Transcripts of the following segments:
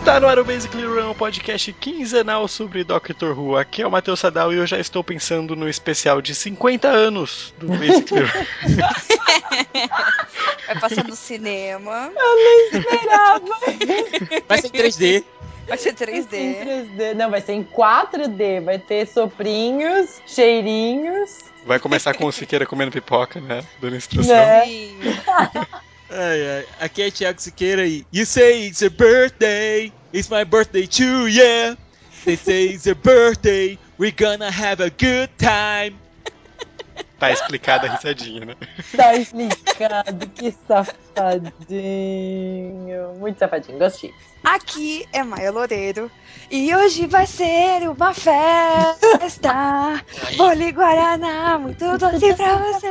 Está no ar o Basically Run, um podcast quinzenal sobre Doctor Who. Aqui é o Matheus Sadal e eu já estou pensando no especial de 50 anos do Basically Run. Vai passar no cinema. Eu esperava. Vai ser em 3D. Vai ser Vai ser em 3D. 3D. Não, vai ser em 4D. Vai ter soprinhos, cheirinhos. Vai começar com o Siqueira comendo pipoca, né? Dando instrução. Né? Ai, ai. Aqui é Thiago Siqueira e You say it's your birthday. It's my birthday too, yeah. They say it's your birthday. We're gonna have a good time. Tá explicada a risadinha, né? Tá explicado. Que safadinho. Muito safadinho. Gostei. Aqui é Maia Loureiro. E hoje vai ser uma festa. Bole Guaraná, muito doce pra você.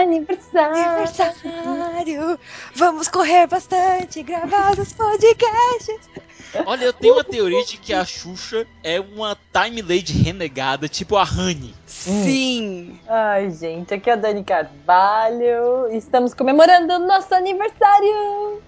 Aniversário. Aniversário. Vamos correr bastante, gravar os podcasts. Olha, eu tenho uma teoria de que a Xuxa é uma Time Lady renegada, tipo a Honey. Sim. Ai, gente, aqui é a Dani Carvalho. Estamos comemorando o nosso aniversário.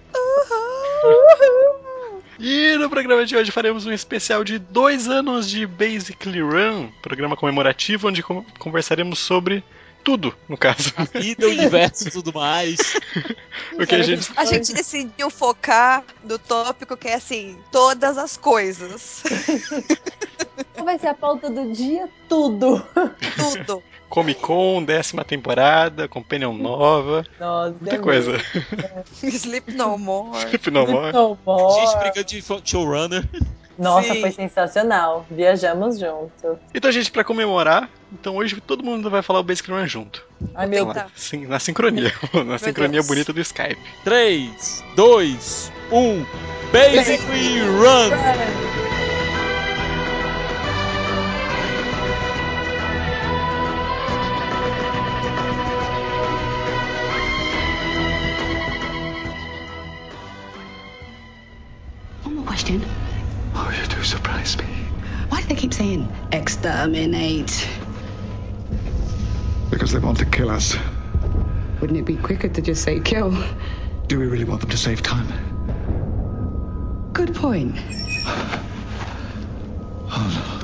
E no programa de hoje faremos um especial de dois anos de Basically Run, programa comemorativo onde con- conversaremos sobre tudo, no caso. A vida, o universo e tudo mais. O que a gente A gente decidiu focar no tópico que é assim, todas as coisas. Vai ser a pauta do dia, tudo. Tudo. Comic Con, décima temporada, Companion nova, Nossa, muita é coisa. Sleep no more. Sleep No. More. No more. Gente brigando de showrunner. Nossa, Sim. foi sensacional. Viajamos juntos. Então, gente, pra comemorar, então hoje todo mundo vai falar o Basically Run junto. Ai, meu Eita. sim, na sincronia. na sincronia Deus. bonita do Skype. 3, 2, 1. Basically Run! Question. Oh, you do surprise me. Why do they keep saying exterminate? Because they want to kill us. Wouldn't it be quicker to just say kill? Do we really want them to save time? Good point. Oh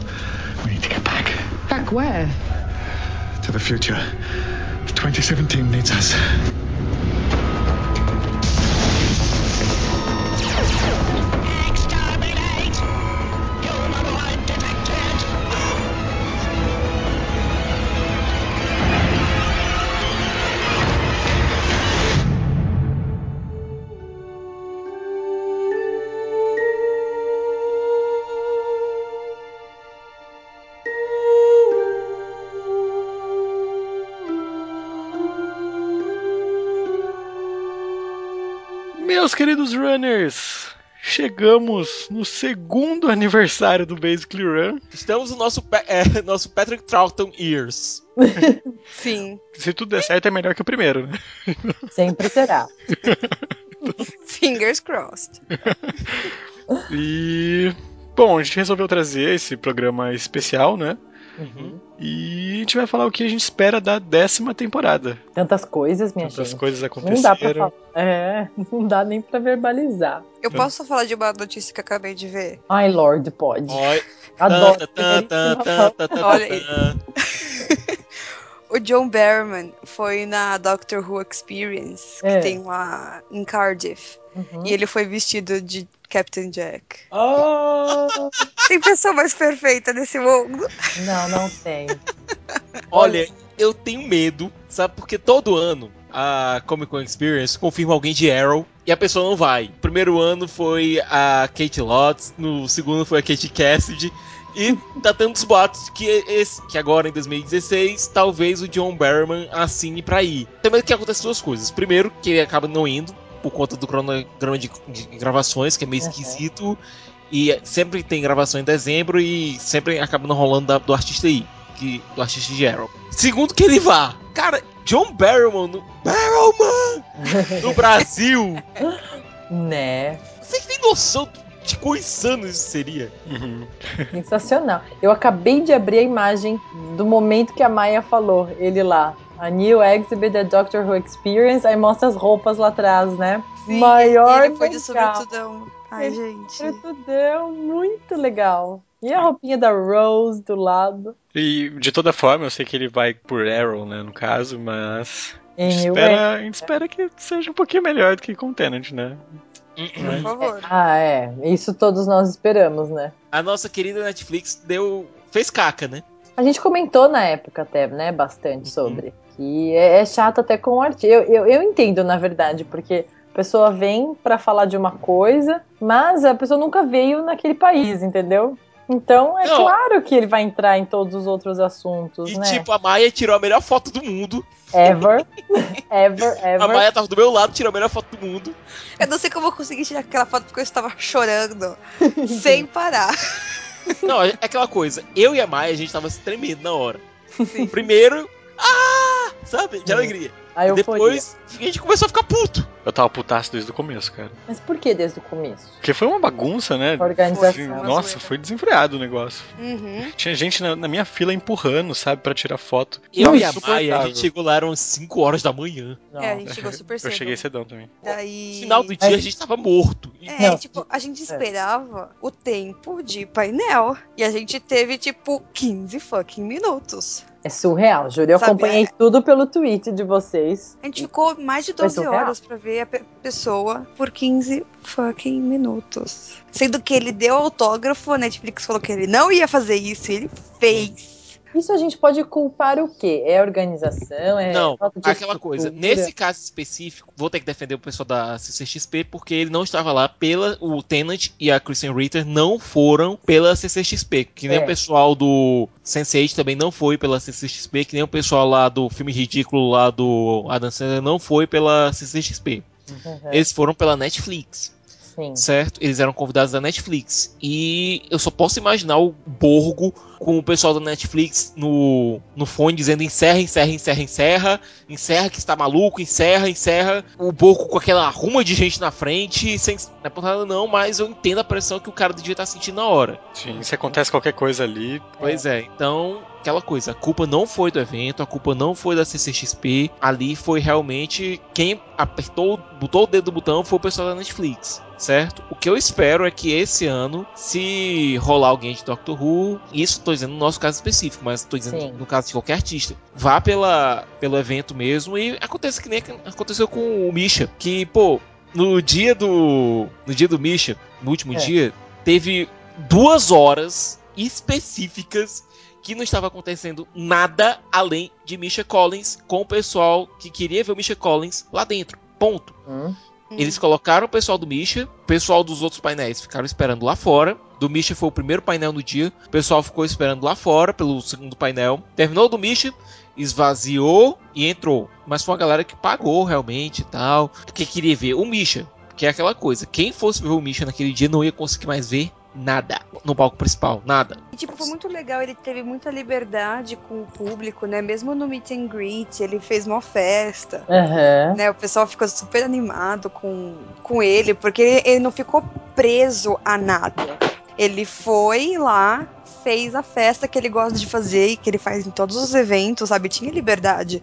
no. We need to get back. Back where? To the future. 2017 needs us. Meus queridos runners, chegamos no segundo aniversário do Basically Run. Estamos no nosso, é, nosso Patrick Troughton Years. Sim. Se tudo der certo, é melhor que o primeiro, né? Sempre será. Fingers crossed. E. Bom, a gente resolveu trazer esse programa especial, né? Uhum. E a gente vai falar o que a gente espera da décima temporada. Tantas coisas, minha Tantas gente. coisas Não dá pra aconteceram. falar. É, não dá nem pra verbalizar. Eu posso falar de uma notícia que eu acabei de ver? Ai, Lord, pode. Oi. Adoro. Tan, tan, tan, Olha. O John Barrowman foi na Doctor Who Experience, que É. tem lá em Cardiff. Uhum. E ele foi vestido de Captain Jack. Oh, Tem pessoa mais perfeita nesse mundo? não, não tem. Olha, eu tenho medo, sabe? Porque todo ano a Comic Con Experience confirma alguém de Arrow e a pessoa não vai. No primeiro ano foi a Kate Lotz, no segundo foi a Kate Cassidy. E tá tendo os boatos que, esse, que agora em 2016, talvez o John Barrowman assine pra ir. Tem medo que aconteça duas coisas. Primeiro, que ele acaba não indo, por conta do cronograma de, gravações, que é meio Uhum. esquisito. E sempre tem gravação em dezembro e sempre acaba não rolando da- do artista aí. Que, do artista Arrow. Segundo que ele vá. Cara, John Barrowman no, Barrowman no Brasil. Né? Vocês têm noção de quão insano isso seria? Uhum. Sensacional. Eu acabei de abrir a imagem do momento que a Maia falou, ele lá. A new exhibit da Doctor Who Experience, aí mostra as roupas lá atrás, né? Sim, Maior ele foi de sobretudão. Ai, Ele gente. Sobretudão, muito legal. E a roupinha da Rose do lado. E de toda forma, eu sei que ele vai por Arrow, né, no caso, mas. A gente, espera, a gente espera que seja um pouquinho melhor do que com Tenant, né? Por favor. Ah, é. Isso todos nós esperamos, né? A nossa querida Netflix deu. fez caca, né? A gente comentou na época até, né, bastante sobre. Que é, é chato até com o artista. Eu, eu, eu entendo, na verdade, porque a pessoa vem pra falar de uma coisa, mas a pessoa nunca veio naquele país, entendeu? Então é Não. claro que ele vai entrar em todos os outros assuntos, E né? tipo, a Maia tirou a melhor foto do mundo. Ever, ever, A ever. Maia tava do meu lado, tirou a melhor foto do mundo. Eu não sei como eu consegui tirar aquela foto porque eu estava chorando sem parar. Não, é aquela coisa. Eu e a Maia, a gente tava se tremendo na hora. Primeiro, ah! Sabe? De alegria. A euforia. Depois, a gente começou a ficar puto. Eu tava putaço desde o começo, cara. Mas por que desde o começo? Porque foi uma bagunça, né? A organização. Uma nossa, foi desenfreado o negócio. Uhum. Tinha gente na, na minha fila empurrando, sabe, pra tirar foto. Eu e a Maia, a gente chegou lá, eram 5 horas da manhã. É, a gente chegou super cedo. Eu cheguei cedão também. Daí... No final do dia, a gente tava morto. É, Não. tipo, a gente esperava o tempo de painel. E a gente teve, tipo, 15 fucking minutos. É surreal, juro. Eu Sabe, acompanhei tudo pelo tweet de vocês. A gente ficou mais de Foi 12 surreal. horas pra ver a pe- pessoa por 15 fucking minutos. Sendo que ele deu autógrafo, a Netflix falou que ele não ia fazer isso, e ele fez. Isso a gente pode culpar o quê? É a organização? É Não, aquela coisa. estrutura? Nesse caso específico, vou ter que defender o pessoal da CCXP porque ele não estava lá pela. O Tenant e a Christian Ritter não foram pela CCXP. Que nem É. o pessoal do Sense8 também não foi pela CCXP. Que nem o pessoal lá do filme ridículo lá do Adam Sandler não foi pela CCXP. Uhum, Eles foram pela Netflix. sim. certo? Eles eram convidados da Netflix. E eu só posso imaginar o Borgo com o pessoal da Netflix no, no fone dizendo encerra, encerra, encerra, encerra, encerra que está maluco, encerra, encerra. O Borgo com aquela arruma de gente na frente, sem não é por nada não, mas eu entendo a pressão que o cara devia estar sentindo na hora. Sim, se acontece qualquer coisa ali, Pois é, então, aquela coisa, a culpa não foi do evento, a culpa não foi da CCXP, ali foi realmente quem apertou, botou o dedo do botão foi o pessoal da Netflix, certo? O que eu espero é que esse ano, se rolar alguém de Doctor Who, isso tô dizendo no nosso caso específico, mas tô dizendo Sim. no caso de qualquer artista, vá pela, pelo evento mesmo e aconteça que nem aconteceu com o Misha, que, pô, no dia do. No dia do Misha, no último É. dia, teve duas horas específicas que não estava acontecendo nada além de Misha Collins com o pessoal que queria ver o Misha Collins lá dentro. Ponto. Hum. Eles colocaram o pessoal do Misha, o pessoal dos outros painéis ficaram esperando lá fora. Do Misha foi o primeiro painel no dia, o pessoal ficou esperando lá fora pelo segundo painel. Terminou do Misha, esvaziou e entrou. Mas foi uma galera que pagou realmente e tal, porque queria ver o Misha. Que é aquela coisa, quem fosse ver o Misha naquele dia não ia conseguir mais ver nada no palco principal, nada. E, tipo, foi muito legal, ele teve muita liberdade com o público, né? Mesmo no meet and greet, ele fez uma festa. Aham. Né, o pessoal ficou super animado com, com ele, porque ele, ele não ficou preso a nada. Ele foi lá, fez a festa que ele gosta de fazer e que ele faz em todos os eventos, sabe? Tinha liberdade.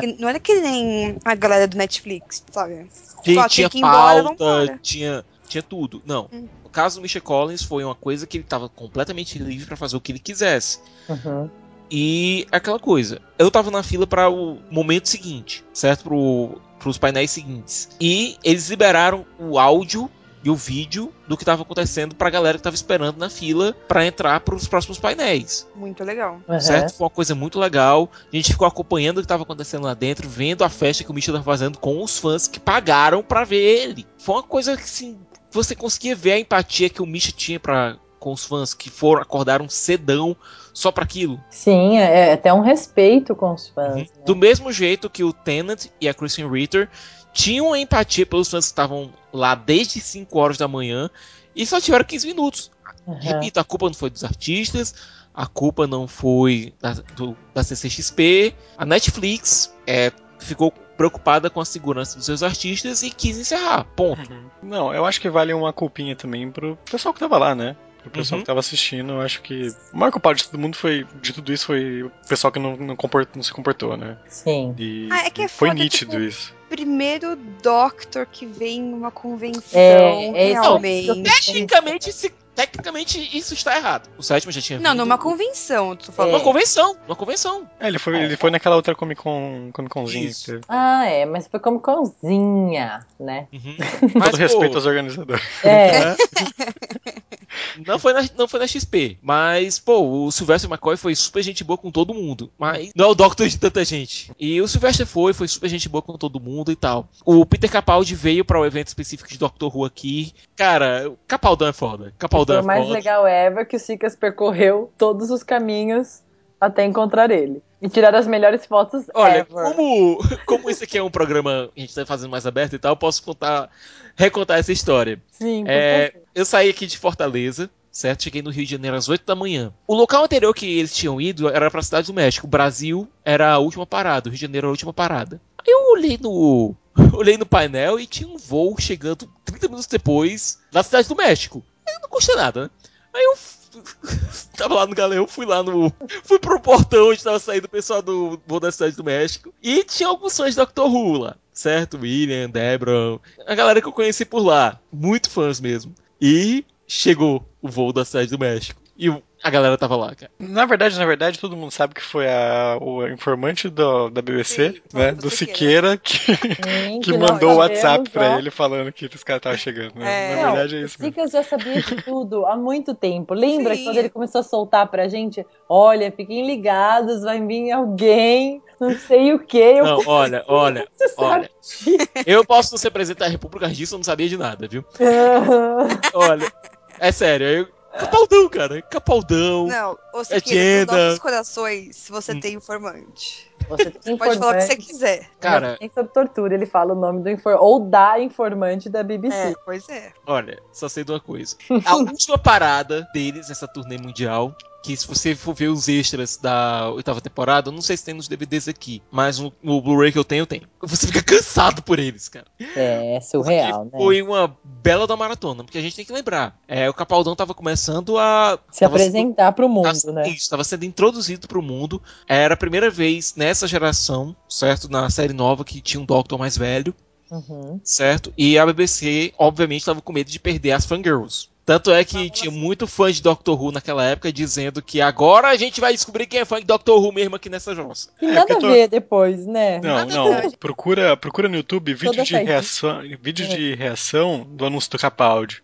Que- não era que nem a galera do Netflix, sabe? Tinha, Só tinha que ir embora, pauta, tinha, tinha tudo. Não. Hum. Caso do Misha Collins foi uma coisa que ele estava completamente livre para fazer o que ele quisesse. Uhum. E aquela coisa, eu tava na fila para o momento seguinte, certo? Pro, pros painéis seguintes. E eles liberaram o áudio e o vídeo do que estava acontecendo pra galera que tava esperando na fila para entrar pros próximos painéis. Muito legal. Aham. Certo? Foi uma coisa muito legal. A gente ficou acompanhando o que estava acontecendo lá dentro, vendo a festa que o Misha tava fazendo com os fãs que pagaram pra ver ele. Foi uma coisa que assim, você conseguia ver a empatia que o Misha tinha para com os fãs que foram acordaram cedão só pra aquilo. Sim, é, é até um respeito com os fãs. né? Do mesmo jeito que o Tennant e a Christian Ritter tinham empatia pelos fãs que estavam lá desde 5 horas da manhã E só tiveram 15 minutos. Aham. Repito, a culpa não foi dos artistas, a culpa não foi da, do, da CCXP. A Netflix é, ficou preocupada com a segurança dos seus artistas e quis encerrar. Ponto. Uhum. Não, eu acho que vale uma culpinha também pro pessoal que tava lá, né? Pro pessoal Uhum. que tava assistindo, eu acho que. O maior culpado de todo mundo foi. De tudo isso foi o pessoal que não, não, comport- não se comportou, né? Sim. E Ah, é que é foi foda, nítido tipo, isso. Primeiro Doctor que vem numa convenção, É, é realmente. Tecnicamente, se- tecnicamente, isso está errado. O sétimo já tinha Não, vindo. numa convenção, tu É. falou. Numa convenção, numa convenção. É, ele foi, ele foi naquela outra Comic Con, Comic Conzinha que. Ah, é, mas foi como cãozinha, né? Uhum. Todo pô, respeito aos organizadores. É, Não foi, na, não foi na XP, mas, pô, o Sylvester McCoy foi super gente boa com todo mundo. Mas não é o Doctor de tanta gente. E o Sylvester foi, foi super gente boa com todo mundo e tal. O Peter Capaldi veio para o evento específico de Doctor Who aqui. Cara, Capaldão é foda. Capaldão é o mais foda. legal ever que o Sicas percorreu todos os caminhos até encontrar ele. E tirar as melhores fotos Olha, ever. como, como esse aqui é um programa que a gente tá fazendo mais aberto e tal, eu posso contar, recontar essa história. Sim, É, eu saí aqui de Fortaleza, certo? Cheguei no Rio de Janeiro às 8 da manhã. O local anterior que eles tinham ido era pra Cidade do México. O Brasil era a última parada, o Rio de Janeiro era a última parada. Aí eu olhei no. Olhei no painel e tinha um voo chegando 30 minutos depois da Cidade do México. Aí não custa nada, né? Aí eu tava lá no galeão, fui lá no. Fui pro portão onde tava saindo o pessoal do voo da Cidade do México. E tinha alguns fãs Doctor Who lá. Certo? William, Debra. A galera que eu conheci por lá. Muito fãs mesmo. E chegou o voo da Cidade do México. E o- a galera tava lá, cara. Na verdade, na verdade, todo mundo sabe que foi a, o informante do- da BBC, Sim, né? do Do Siqueira. Siqueira, que, Sim, que nós mandou o WhatsApp pra ó. ele falando que os caras estavam chegando. Né? É. Na Não, verdade é o isso mesmo. Sicas já sabia de tudo há muito tempo. Lembra Sim. quando ele começou a soltar pra gente? Olha, fiquem ligados, vai vir alguém, não sei o que. Eu Não, olha, olha, Você olha. Eu posso não ser presidente da República disso, eu não sabia de nada, viu? Olha, é sério, eu. Capaldão, cara. Capaldão. Não, ou É seja, nos Agenda. nossos corações, você Hum. tem informante. Você tem Pode falar o que você quiser. Cara, Nem sobre tortura, ele fala o nome do informante, ou da informante da BBC. É, pois é. olha, só sei de uma coisa. A última parada deles nessa turnê mundial, que se você for ver os extras da oitava temporada, eu não sei se tem nos DVDs aqui, mas no, no Blu-ray que eu tenho, tem. Você fica cansado por eles, cara. É, surreal, Porque né? Foi uma bela da maratona, porque a gente tem que lembrar. É, o Capaldão tava começando a. Se tava apresentar pro mundo, Tava- né? Isso, estava sendo introduzido para o mundo. Era a primeira vez nessa geração, certo? Na série nova que tinha um Doctor mais velho, Uhum. certo? E a BBC, obviamente, estava com medo de perder as fangirls. Tanto é que tinha muito fã de Doctor Who naquela época dizendo que agora a gente vai descobrir quem é fã de Doctor Who mesmo aqui nessa jossa. E É, nada a eu tô- ver depois, né? Não, Nada não. Procura, procura no YouTube vídeo Toda de reação, vídeo É. de reação do anúncio do Capaldi.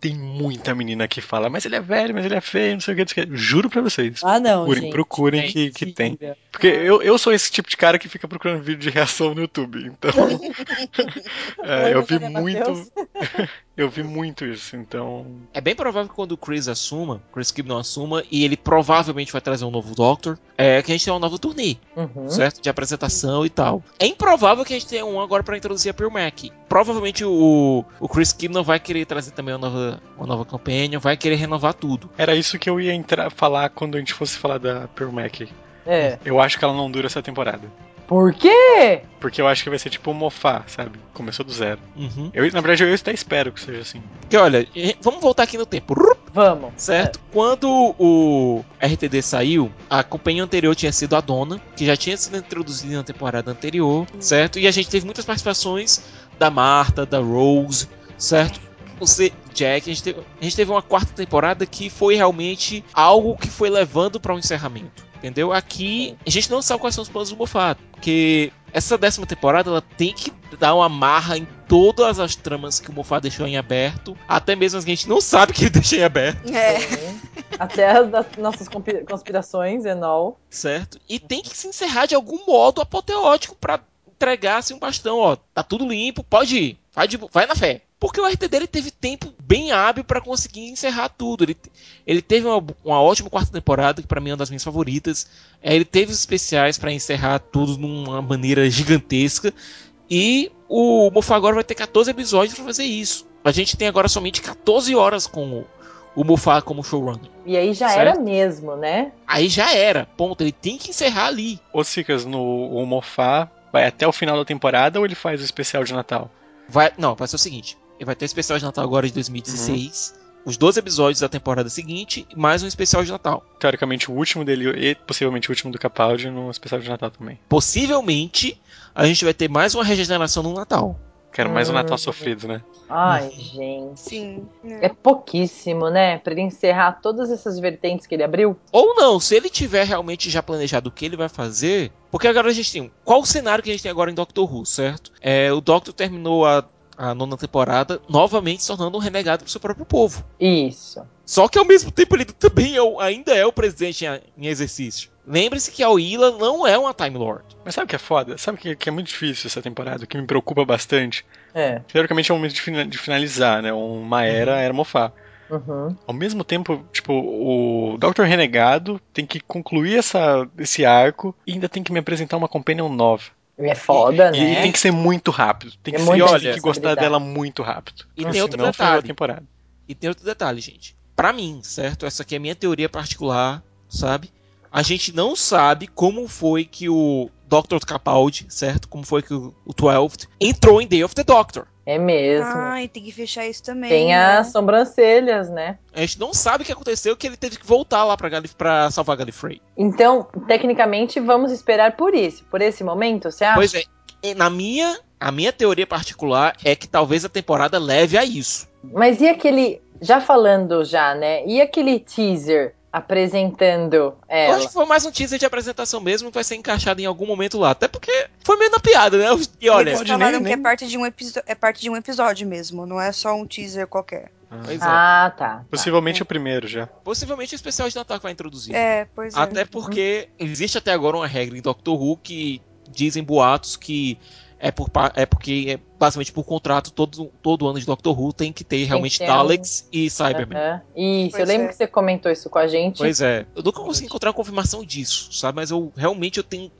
Tem muita menina que fala, mas ele é velho, mas ele é feio, não sei o que. não sei o que. Juro pra vocês. Ah, não, procurem, gente. procurem que, que tem. Porque eu, eu sou esse tipo de cara que fica procurando vídeo de reação no YouTube. Então. é, eu vi Maria muito. Eu vi muito isso. Então. É bem provável que quando o Chris assuma, Chris Kibnon assuma, e ele provavelmente vai trazer um novo Doctor, é que a gente tem uma nova turnê. Uhum. certo? De apresentação e tal. É improvável que a gente tenha um agora pra introduzir a Pearl Mac. Provavelmente o, o Chris Kibnon vai querer trazer também uma nova, uma nova campanha, vai querer renovar tudo. Era isso que eu ia entrar, falar quando a gente fosse falar da Pearl Mac. É. Eu acho que ela não dura essa temporada. Por quê? Porque eu acho que vai ser tipo um mofá, sabe? Começou do zero. Uhum. Eu, na verdade, eu até espero que seja assim. Porque olha, vamos voltar aqui no tempo. Vamos. Certo? Quando o RTD saiu, a companhia anterior tinha sido a Dona, que já tinha sido introduzida na temporada anterior, certo? E a gente teve muitas participações da Marta, da Rose, certo? Você, Jack, a gente, teve, a gente teve uma quarta temporada que foi realmente algo que foi levando para um encerramento. Entendeu? Aqui a gente não sabe quais são os planos do Moffat, porque essa décima temporada ela tem que dar uma marra em todas as tramas que o Moffat deixou em aberto, até mesmo as que a gente não sabe que ele deixou em aberto, É. Até as das nossas conspirações all. certo? E tem que se encerrar de algum modo apoteótico pra entregar assim um bastão, ó, tá tudo limpo, pode ir, vai, de, vai na fé. Porque o RT dele teve tempo bem hábil pra conseguir encerrar tudo. Ele, ele teve uma, uma ótima quarta temporada, que pra mim é uma das minhas favoritas. É, ele teve os especiais pra encerrar tudo numa maneira gigantesca. E o Moffat agora vai ter 14 episódios pra fazer isso. A gente tem agora somente 14 horas com o, o Moffat como showrunner. E aí já Certo. era mesmo, né? Aí já era, ponto. Ele tem que encerrar ali. Ô, Cicas, no o Mofá vai até o final da temporada ou ele faz o especial de Natal? Vai, não, vai ser o seguinte: ele vai ter um especial de Natal agora de 2016, os 12 episódios da temporada seguinte, e mais um especial de Natal. Teoricamente, o último dele e possivelmente o último do Capaldi no especial de Natal também. Possivelmente a gente vai ter mais uma regeneração no Natal. Quero mais um. Natal sofrido, né? Ai, gente. Sim. É pouquíssimo, né? Pra ele encerrar todas essas vertentes que ele abriu. Ou não, se ele tiver realmente já planejado o que ele vai fazer. Porque agora a gente tem. Qual o cenário que a gente tem agora em Doctor Who, certo? É, o Doctor terminou a, a nona temporada novamente se tornando um renegado pro seu próprio povo. Isso. Só que ao mesmo tempo ele também é o- ainda é o presidente em, em exercício. Lembre-se que a Willa não é uma Time Lord. Mas sabe o que é foda? Sabe o que, que é muito difícil essa temporada? O que me preocupa bastante? É. Teoricamente é o momento de, fina- de finalizar, né? Uma era era Mofá. Uhum. Ao mesmo tempo, tipo, o Dr. Renegado tem que concluir essa, esse arco e ainda tem que me apresentar uma Companion nova. E é foda, E, né? tem que ser muito rápido. Tem É que, ser, muita tem que gostar dela muito rápido. E Porque tem outro detalhe. temporada. E tem outro detalhe, gente. Pra mim, certo? Essa aqui é a minha teoria particular, sabe? A gente não sabe como foi que o Dr. Capaldi, certo? Como foi que o, o Twelfth entrou em Day of the Doctor. É mesmo. Ai, tem que fechar isso também. Tem né? as sobrancelhas, né? A gente não sabe o que aconteceu, que ele teve que voltar lá pra, Galif pra salvar Gallifrey. Então, tecnicamente, vamos esperar por isso. Por esse momento, você acha? Pois é, e na minha, a minha teoria particular é que talvez a temporada leve a isso. Mas e aquele. Já falando já, né? E aquele teaser apresentando Eu ela? acho que foi mais um teaser de apresentação mesmo, que vai ser encaixado em algum momento lá. Até porque foi meio na piada, né? E olha, Eles pode falaram nem- que é parte, de um é parte de um episódio mesmo, não é só um teaser qualquer. pois é, Ah, tá. tá. Possivelmente o primeiro já. possivelmente o especial de Natal que vai introduzir. É, pois é. Até porque existe até agora uma regra em Doctor Who que dizem boatos que é, por, é porque é basicamente por contrato todo, todo ano de Doctor Who tem que ter realmente ter Daleks e Cybermen. Aham. Isso, eu Pois lembro é. que você comentou isso com a gente. Pois é, eu nunca consegui encontrar uma confirmação disso, sabe? Mas eu realmente eu tenho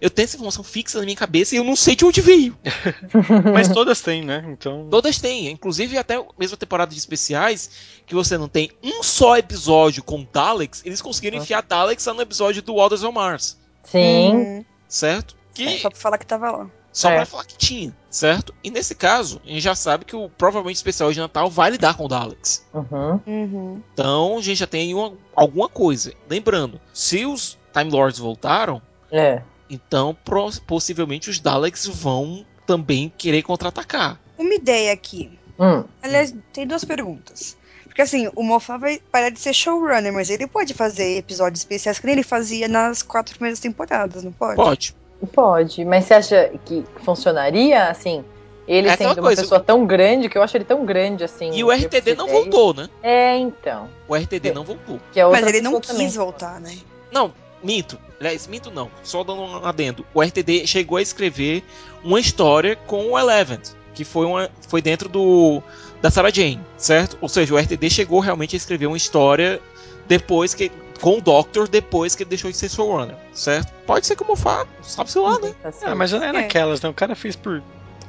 eu tenho essa informação fixa na minha cabeça e eu não sei de onde veio. Mas todas têm, né? Então. Todas têm, inclusive até mesmo a temporada de especiais, que você não tem um só episódio com Daleks, eles conseguiram Ah. enfiar Daleks lá no episódio do Waters on Mars, Sim. Uhum. certo? Que É, só pra falar que tava lá. Só É. pra falar que tinha, certo? E nesse caso, a gente já sabe que o provavelmente o especial de Natal vai lidar com o Daleks. Uhum. Uhum. Então a gente já tem uma- alguma coisa. Lembrando, se os Time Lords voltaram, É. então pro- possivelmente os Daleks vão também querer contra-atacar. Uma ideia aqui. Hum. Aliás, tem duas perguntas. Porque assim, o Moffat vai parar de ser showrunner, mas ele pode fazer episódios especiais que nem ele fazia nas quatro primeiras temporadas, não pode? Pode. Pode, mas você acha que funcionaria assim? Ele É sendo uma coisa, pessoa tão grande, que eu acho ele tão grande assim. E o RTD não voltou, né? É, então. O RTD não voltou. Que é Mas ele não quis também. voltar, né? Não, minto. Aliás, minto não. Só dando um adendo. O RTD chegou a escrever uma história com o Eleven, que foi, uma, foi dentro do da Sarah Jane, certo? Ou seja, o RTD chegou realmente a escrever uma história depois que com o Doctor depois que ele deixou de ser showrunner, certo? Pode ser como Fá, sabe-se lá, né? Ah, mas não é É. naquelas, né? O cara fez por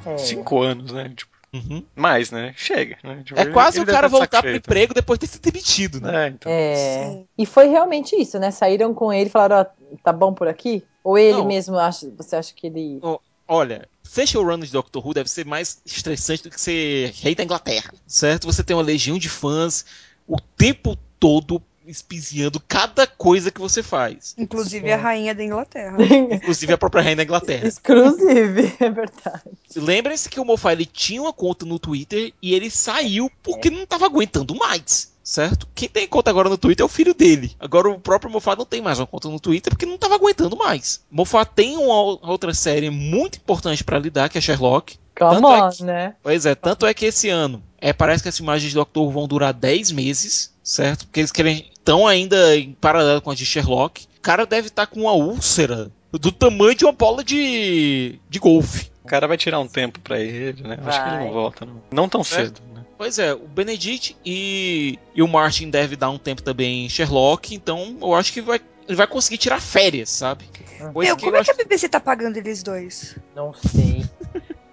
É. cinco anos, né? Tipo, Uhum. mais, né? Chega. Né? Tipo, É quase o cara tá voltar pro emprego depois de ter sido demitido, né? É, então. É. E foi realmente isso, né? Saíram com ele e falaram, ó, tá bom por aqui? Ou ele Não. mesmo acha, você acha que ele. Olha, ser showrunner de Doctor Who deve ser mais estressante do que ser rei da Inglaterra, certo? Você tem uma legião de fãs o tempo todo espiziando cada coisa que você faz. Inclusive Sim. a rainha da Inglaterra. Inclusive a própria rainha da Inglaterra. Exclusive, é verdade. Lembrem-se que o Moffat ele tinha uma conta no Twitter e ele saiu porque não estava aguentando mais. Certo? Quem tem conta agora no Twitter é o filho dele. Agora o próprio Moffat não tem mais uma conta no Twitter porque não estava aguentando mais. Moffat tem uma outra série muito importante para lidar, que é Sherlock. Come Tanto é que- né? Pois é, tanto é que esse ano é, parece que as filmagens de Doctor Who vão durar 10 meses, certo? Porque eles querem estão ainda em paralelo com as de Sherlock. O cara deve estar com uma úlcera do tamanho de uma bola de, de golfe. O cara vai tirar um tempo pra ele, né? Acho que ele Vai. não volta, não. Não tão Certo. cedo, né? Pois é, o Benedict e, e o Martin devem dar um tempo também em Sherlock, então eu acho que vai, ele vai conseguir tirar férias, sabe? Coisa Meu, como eu é que a BBC tá pagando eles dois? Não sei.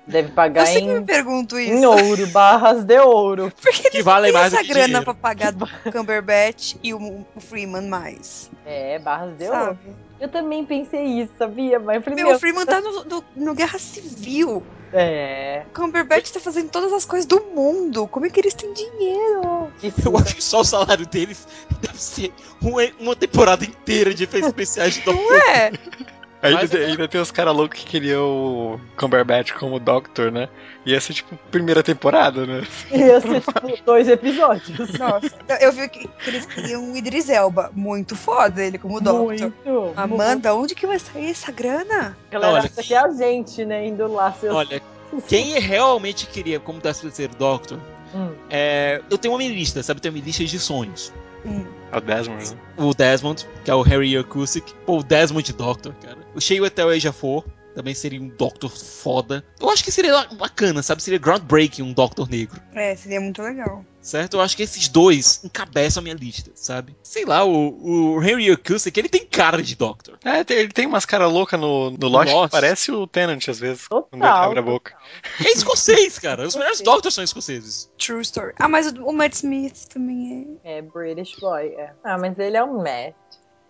Deve Eu pagar sempre em, me pergunto isso. em ouro, barras de ouro. Porque Que vale tem mais do essa que grana dinheiro. pra pagar do Cumberbatch e o, o Freeman mais. É, barras de ouro. Sabe? Eu também pensei isso, sabia? Mas eu falei, Meu, meu, o Freeman tá no, no, no Guerra Civil. é. O Cumberbatch tá fazendo todas as coisas do mundo. Como é que eles têm dinheiro? Eu acho que só o salário deles deve ser uma, uma temporada inteira de efeitos especiais de Doctor Who. É, Ainda, Mas- tem- ainda tem os caras loucos que queriam o Cumberbatch como Doctor, né? Ia ser tipo primeira temporada, né? Ia ser tipo dois episódios. nossa. Eu vi que, eles queriam o Idris Elba. Muito foda ele como Doctor. Muito. Amanda, onde que vai sair essa grana? Galera, Olha, acha que é a gente, né? Indo lá seus. Olha, quem realmente queria como 13 terceiro Doctor, Hum. é, eu tenho uma minha lista, sabe? Eu tenho uma lista de sonhos. Hum. É o Desmond, né? O Desmond, que é o Harry Akusic. Pô, o Desmond Doctor, cara. O Shea Wetel Age 4 também seria um Doctor foda. Eu acho que seria bacana, sabe? Seria groundbreaking um Doctor negro. É, seria muito legal. Certo? Eu acho que esses dois encabeçam a minha lista, sabe? Sei lá, o, o Harry Akusic, ele tem cara de Doctor. É, ele tem umas caras loucas no, no Lost Lost. que parece o Tennant às vezes. Total. Quando ele abre a boca. É escocês, cara. Os melhores Doctors são escoceses. True story. Ah, mas o, Matt Smith também É British Boy, é. Ah, mas ele é um Matt.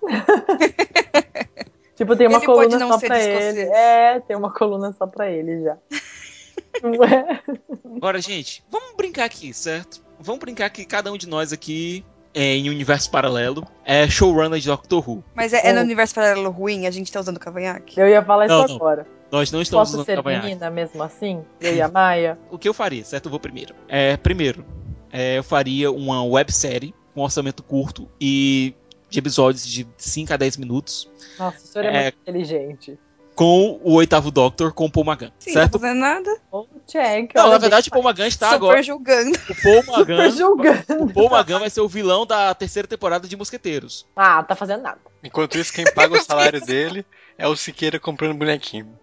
tipo, tem uma Ele coluna pode não só ser pra ele. É, tem uma coluna só pra ele já. Ué. Agora, gente, vamos brincar aqui, certo? Vamos brincar que cada um de nós aqui, é, em um universo paralelo, é showrunner de Doctor Who. Mas é, é no universo paralelo ruim, a gente tá usando cavanhaque? Eu ia falar Não, isso não. agora. Nós não estamos Posso usando ser cavanhaque. menina mesmo assim? Eu e a Maia? O que eu faria, certo? Eu vou primeiro. É, primeiro, é, eu faria uma websérie com orçamento curto e de episódios de 5 a 10 minutos Nossa, o senhor é, É. muito inteligente. com o oitavo Doctor, com o Paul McGann, Sim, não certo? tá fazendo nada. Check. Não, na verdade, o Paul McGann está Super agora. julgando. O Paul Super McGann, julgando. o Paul McGann vai ser o vilão da terceira temporada de Mosqueteiros. Ah, tá fazendo nada. Enquanto isso, quem paga o salário dele é o Siqueira comprando bonequinho.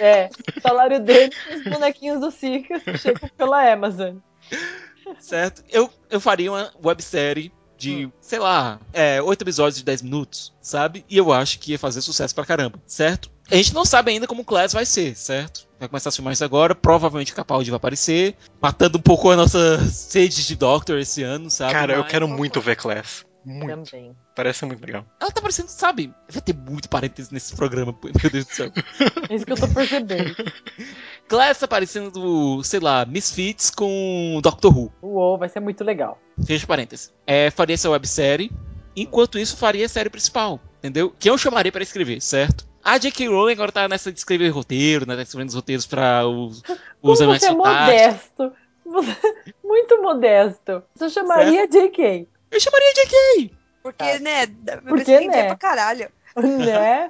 É, o salário dele, os bonequinhos do Circa chegam pela Amazon. Certo? Eu, eu faria uma websérie de, sei lá, é, 8 episódios de 10 minutos, sabe? E eu acho que ia fazer sucesso pra caramba, certo? A gente não sabe ainda como o Class vai ser, certo? Vai começar a filmar isso agora, provavelmente o Capaldi vai aparecer, matando um pouco a nossa sede de Doctor esse ano, sabe? Cara, eu Mas- quero muito ver Class. Muito. Também. Parece muito legal. Ela tá parecendo, sabe? Vai ter muito parênteses nesse programa, meu Deus do céu. É isso que eu tô percebendo. Class tá parecendo, sei lá, Misfits com Doctor Who. Uou, vai ser muito legal. Fecha parênteses. É, faria essa websérie. Enquanto isso, faria a série principal. Entendeu? Que eu chamaria para escrever, certo? A J.K. Rowling agora tá nessa de escrever roteiro, né? Tá escrevendo os roteiros pra os, Como os Animais você é modesto. Muito modesto. Você chamaria JK, Eu chamaria J.K. Porque, Tá. né? Porque, tem né? pra caralho. né?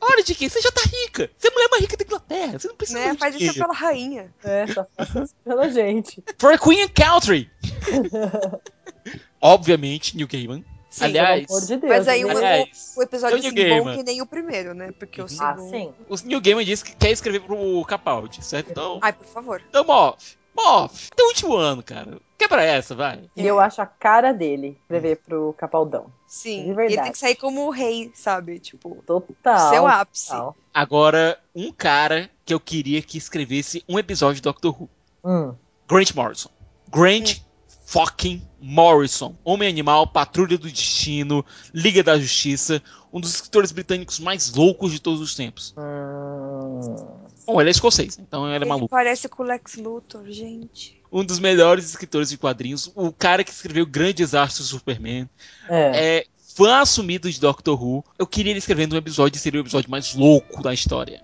Olha, J.K., você já tá rica. Você é a mulher mais rica da Inglaterra. Você não precisa Né? Faz isso pela rainha. É, só faça isso pela gente. For a Queen and Country. Obviamente, New Gaiman. Sim, Aliás, Pelo amor de Deus. Mas aí né? o- aliás, O episódio assim, bom que nem o primeiro, né? Porque o Ah, segundo. sim. o New Gaiman disse que quer escrever pro Capaldi, certo? Então, Ai, por favor. então Moff. Moff, teu último ano, cara. Quebra essa, vai. E eu acho a cara dele escrever pro Capaldão. Sim. De verdade. Ele tem que sair como o rei, sabe? Tipo, Total. seu ápice. total. Agora, um cara que eu queria que escrevesse um episódio de Doctor Who. Hum. Grant Morrison. Grant fucking Morrison. Homem Animal, Patrulha do Destino, Liga da Justiça. Um dos escritores britânicos mais loucos de todos os tempos. Hum. Bom, ele é escocês, então ele é Ele maluco. parece com o Lex Luthor, gente. Um dos melhores escritores de quadrinhos. O cara que escreveu Grandes Astros do Superman. É. É fã assumido de Doctor Who. Eu queria ele escrevendo um episódio que seria o episódio mais louco da história.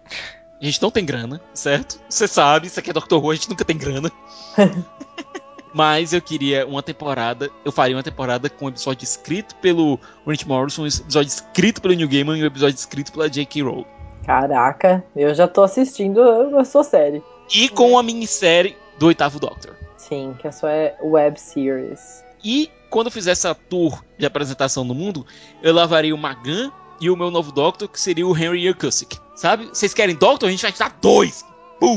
A gente não tem grana, certo? Você sabe, isso aqui é Doctor Who, a gente nunca tem grana. Mas eu queria uma temporada, eu faria uma temporada com um episódio escrito pelo Grant Morrison, um episódio escrito pelo New Gaiman e um episódio escrito pela J.K. Rowling. Caraca, eu já tô assistindo a sua série. E com uma minissérie do oitavo Doctor. Sim, que a sua é web series. E quando eu fizer essa tour de apresentação no mundo, eu lavaria o Magan e o meu novo Doctor, que seria o Henry Akusic. Sabe? Vocês querem Doctor? A gente vai te dar dois! Pum!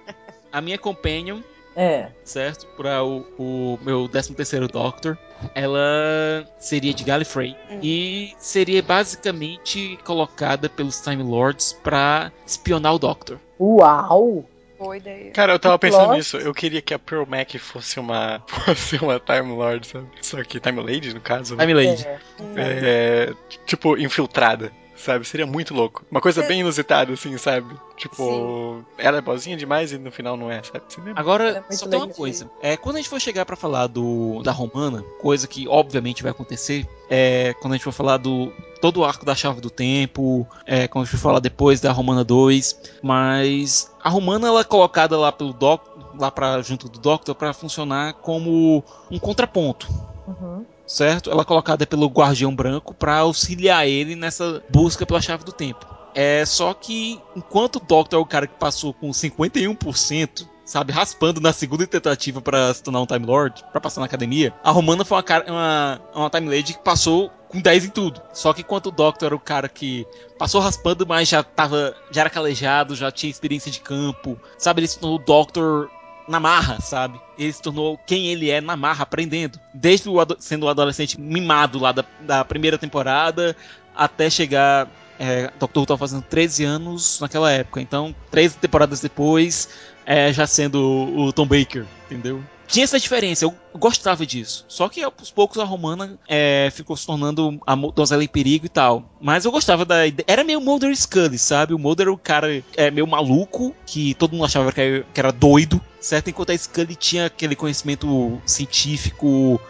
a minha companion, É. certo? Para o, o meu 13 terceiro Doctor, ela seria de Gallifrey. Hum. E seria basicamente colocada pelos Time Lords pra espionar o Doctor. Uau! Boa ideia. Cara, eu tava pensando Plot. nisso. Eu queria que a Pearl Mac fosse uma. fosse uma Time Lord, sabe? Só que Time Lady, no caso. Time Lady. É. É, tipo, infiltrada, sabe? Seria muito louco. Uma coisa bem inusitada, assim, sabe? Tipo, ela é boazinha demais e no final não é, sabe? Seria- Agora, muito só tem uma coisa. É, quando a gente for chegar pra falar do, da Romana, coisa que obviamente vai acontecer, é quando a gente for falar do todo o arco da Chave do Tempo, é, quando a gente for falar depois da Romana 2, mas a Romana ela é colocada lá pelo Doc, lá para junto do Doctor para funcionar como um contraponto. Uhum. Certo? Ela é colocada pelo Guardião Branco para auxiliar ele nessa busca pela chave do tempo. É só que enquanto o Doctor é o cara que passou com 51%, sabe, raspando na segunda tentativa para se tornar um Time Lord, para passar na academia, a Romana foi uma, cara- uma, uma Time Lady que passou com 10 em tudo. Só que enquanto o Doctor era o cara que passou raspando, mas já tava, já era calejado, já tinha experiência de campo, sabe, ele se tornou o Doctor na marra, sabe? Ele se tornou quem ele é na marra, aprendendo. Desde o sendo um adolescente mimado lá da, da primeira temporada até chegar. É, Doctor Who tava fazendo 13 anos naquela época, então 13 temporadas depois, é, já sendo o, o Tom Baker, entendeu? Tinha essa diferença, eu gostava disso. Só que aos poucos a Romana é, ficou se tornando a donzela em perigo e tal. Mas eu gostava da ideia. Era meio Mulder Scully, sabe? O Mulder era o cara é, meio maluco, que todo mundo achava que era doido, certo? Enquanto a Scully tinha aquele conhecimento científico,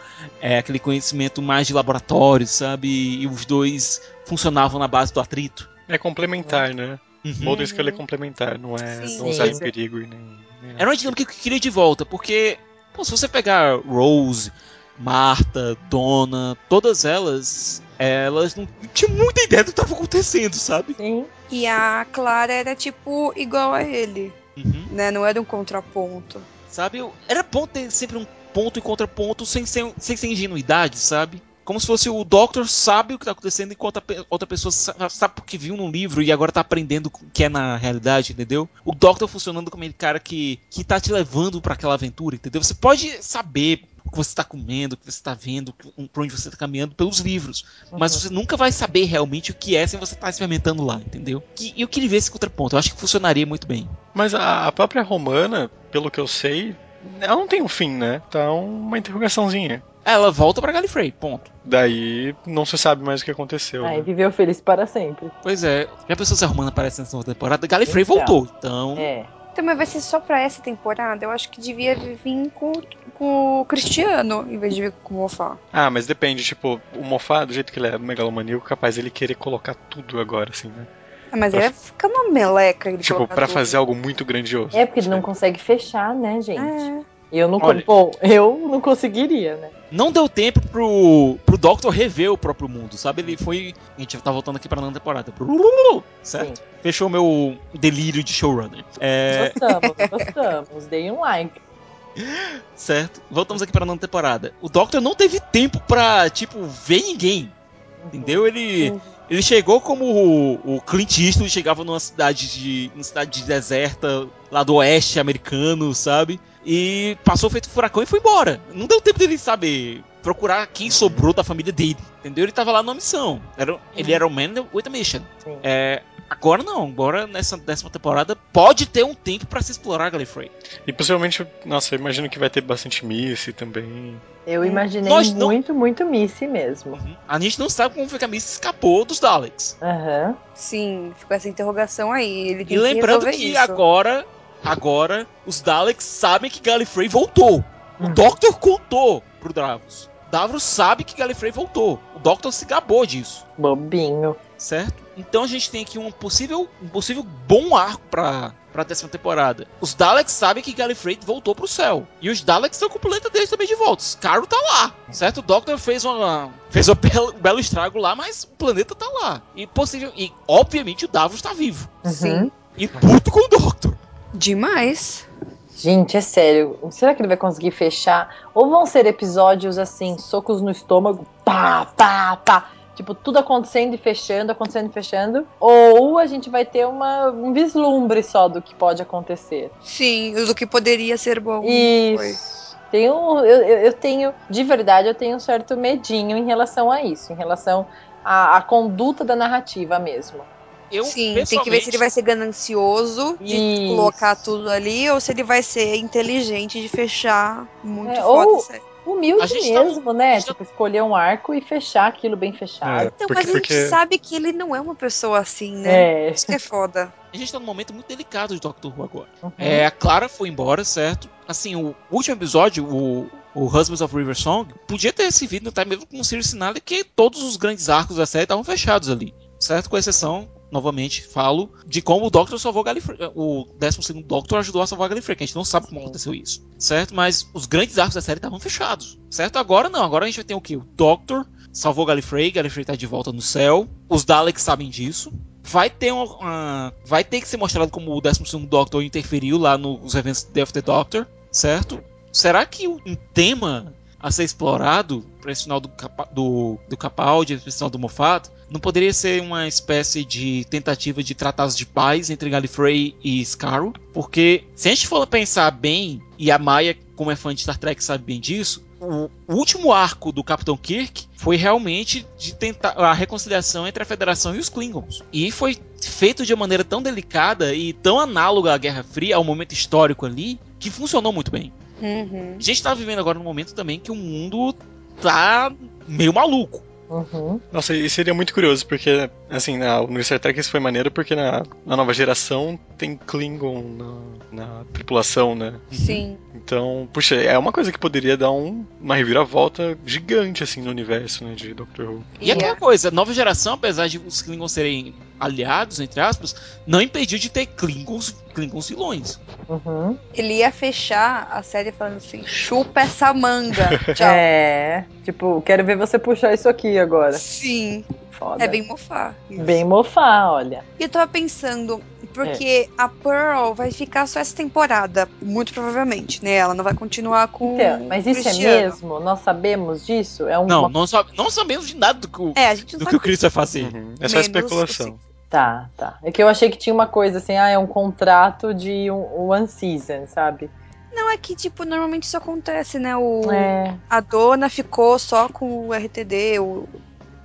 é, aquele conhecimento mais de laboratório, sabe? E os dois funcionavam na base do atrito. É complementar, né? Uhum. E Scully é complementar, não é Sim. donzela em Sim. perigo e nem. nem- Era uma dinâmica que eu queria de volta, porque pô, se você pegar Rose, Marta, Donna, todas elas, elas não tinham muita ideia do que estava acontecendo, sabe? Sim. E a Clara era tipo igual a ele, Uhum. né? Não era um contraponto. Sabe? Era bom ter sempre um ponto e contraponto sem ser, sem ser ingenuidade, sabe? Como se fosse o Doctor sabe o que tá acontecendo enquanto outra pessoa sa- sabe porque viu num livro e agora tá aprendendo o que é na realidade, entendeu? O Doctor funcionando como aquele cara que, que tá te levando pra aquela aventura, entendeu? Você pode saber o que você tá comendo, o que você tá vendo, pra onde você tá caminhando pelos livros. Mas Uhum. você nunca vai saber realmente o que é sem você estar experimentando lá, entendeu? E eu queria ver esse contraponto. Eu acho que funcionaria muito bem. Mas a, própria Romana, pelo que eu sei, ela não tem um fim, né? Tá uma interrogaçãozinha. Ela volta pra Gallifrey, ponto. Daí não se sabe mais o que aconteceu. Aí né? viveu feliz para sempre. Pois é, já pensou se a Romana aparece nessa nova temporada? Gallifrey Então. voltou, então. É. Então, mas vai ser só pra essa temporada? Eu acho que devia vir com, com o Cristiano, em vez de vir com o Mofá. Ah, mas depende, tipo, o Mofá, do jeito que ele é megalomaníaco, capaz ele querer colocar tudo agora, assim, né? Ah, mas Pra- ele vai ficar uma meleca. Ele Tipo, pra tudo. fazer algo muito grandioso. É porque ele não sabe? consegue fechar, né, gente? É. Eu não, Olha. bom, eu não conseguiria, né? Não deu tempo pro, pro Doctor rever o próprio mundo, sabe? Ele foi. A gente tá voltando aqui pra nova temporada. Certo? Fechou meu delírio de showrunner. É, Gostamos, gostamos. Dei um like. certo? Voltamos aqui pra nova temporada. O Doctor não teve tempo pra, tipo, ver ninguém. Entendeu? Ele. Uhum. Ele chegou como o, o Clint Eastwood chegava numa cidade de numa cidade de deserta lá do oeste americano, sabe? E passou feito furacão e foi embora. Não deu tempo dele saber procurar quem sobrou da família dele, entendeu? Ele tava lá numa missão. Era, ele era o man with a mission. É, agora não, agora nessa décima temporada pode ter um tempo pra se explorar Gallifrey. E possivelmente, nossa, eu imagino que vai ter bastante Missy também. Eu imaginei Nós não- muito, muito Missy mesmo. A gente não sabe como foi que a Miss escapou dos Daleks. Aham. Sim, ficou essa interrogação aí. Ele E lembrando que, que, agora, agora os Daleks sabem que Gallifrey voltou. O Uhum. Doctor contou pro Davros. Davros sabe que Gallifrey voltou. O Doctor se gabou disso, Bobinho. certo? Então a gente tem aqui um possível, um possível bom arco pra, pra décima temporada. Os Daleks sabem que Gallifrey voltou pro céu. E os Daleks estão com o planeta deles também de volta. Scarrow tá lá, certo? O Doctor fez uma fez um belo, um belo estrago lá, mas o planeta tá lá. E possível e obviamente o Davros tá vivo. Uhum. Sim. E puto com o Doctor. Demais. Gente, é sério. Será que ele vai conseguir fechar? Ou vão ser episódios assim, socos no estômago, pá, pá, pá. Tipo, tudo acontecendo e fechando, acontecendo e fechando. Ou a gente vai ter uma, um vislumbre só do que pode acontecer. Sim, do que poderia ser bom. Foi. Isso. Tenho, eu, eu eu tenho, de verdade, eu tenho um certo medinho em relação a isso, em relação à, à conduta da narrativa mesmo. Eu Sim, tem que ver se ele vai ser ganancioso de Isso. colocar tudo ali ou se ele vai ser inteligente de fechar muito É, foda. ou-. Humilde tá- mesmo, né? tá- Tipo, escolher um arco e fechar aquilo bem fechado. É, Então, porque, mas a gente porque- sabe que ele não é uma pessoa assim, né? É. Isso que é foda. A gente tá num momento muito delicado de Doctor Who agora. Uhum. É, a Clara foi embora, certo? Assim, o último episódio, o, o Husbands of River Song, podia ter servido até mesmo como um serial sinal que todos os grandes arcos da série estavam fechados ali. Certo? Com exceção, novamente, falo, de como o Doctor salvou Galifrey. O 12 Doctor ajudou a salvar Galifrey, que a gente não sabe como aconteceu isso. Certo? Mas os grandes arcos da série estavam fechados. Certo? Agora não. Agora a gente vai ter o quê? O Doctor salvou Galifrey, Galifrey tá de volta no céu. Os Daleks sabem disso. Vai ter uma, uma- vai ter que ser mostrado como o 12 Doctor interferiu lá nos eventos de Death of the Doctor, certo? Será que um tema a ser explorado para esse final do, do, do Capaldi, esse final do Moffat, não poderia ser uma espécie de tentativa de tratados de paz entre Gallifrey e Scarrow? Porque se a gente for pensar bem, e a Maia, como é fã de Star Trek, sabe bem disso, o último arco do Capitão Kirk foi realmente de tentar a reconciliação entre a Federação e os Klingons. E foi feito de uma maneira tão delicada e tão análoga à Guerra Fria, ao momento histórico ali, que funcionou muito bem. Uhum. A gente tá vivendo agora num momento também que o mundo tá meio maluco. Uhum. Nossa, e seria muito curioso, porque, assim, na, no Star Trek isso foi maneiro, porque na, na nova geração tem Klingon na, na tripulação, né? Sim. Então, puxa, é uma coisa que poderia dar um, uma reviravolta gigante, assim, no universo, né, de Doctor Who. E aquela coisa, nova geração, apesar de os Klingons serem aliados, entre aspas, não impediu de ter Klingons, Klingons vilões. Uhum. Ele ia fechar a série falando assim: chupa essa manga. Tchau. É. Tipo, quero ver você puxar isso aqui agora. Sim, Foda. é bem mofar. isso. Bem mofar, olha. E eu tava pensando, porque a Pearl vai ficar só essa temporada, muito provavelmente, né? Ela não vai continuar com. Então, mas isso é Cristiano. mesmo? Nós sabemos disso? É um Não, não, sabe- não sabemos de nada do que o, É, a gente não do que o Chris vai fazer. Uhum. É só Menos especulação. Tá, tá. É que eu achei que tinha uma coisa assim, ah, é um contrato de um one season, sabe? Não, é que, tipo, normalmente isso acontece, né? O, É. A dona ficou só com o RTD, o,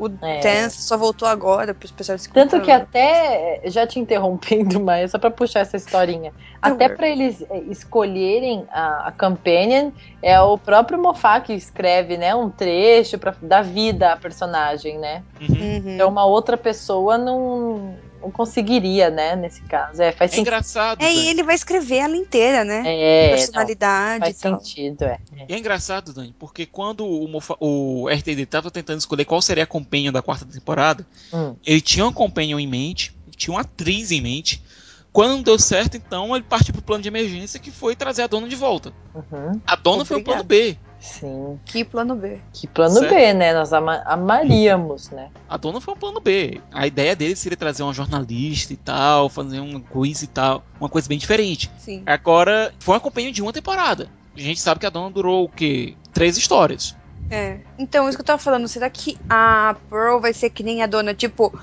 o É. Dance só voltou agora pros pessoal se Tanto que até, já te interrompendo, mas só pra puxar essa historinha, até pra eles é, escolherem a, a Companion, é o próprio Moffat que escreve, né, um trecho pra dar vida à personagem, né? Uhum. Uhum. Então uma outra pessoa não, não conseguiria, né, nesse caso. É, faz É sentido. engraçado. É, e ele vai escrever ela inteira, né? É, não, Personalidade faz e tal. sentido, é. E é engraçado, Dani, porque quando o, Mofa- o RTD tava tentando escolher qual seria a companion da quarta temporada, Hum. ele tinha uma companion em mente, tinha uma atriz em mente. Quando não deu certo, então ele partiu pro plano de emergência, que foi trazer a dona de volta. Uhum, A dona foi o Obrigada. plano B. sim. Que plano B. Que plano Certo. B, né? Nós ama- amaríamos, né? A dona foi um plano B. A ideia dele seria trazer uma jornalista e tal, fazer uma quiz e tal, uma coisa bem diferente. Sim. Agora, foi uma companhia de uma temporada. A gente sabe que a dona durou o quê? Três histórias. É. Então, isso que eu tava falando, será que a Pearl vai ser que nem a dona, tipo,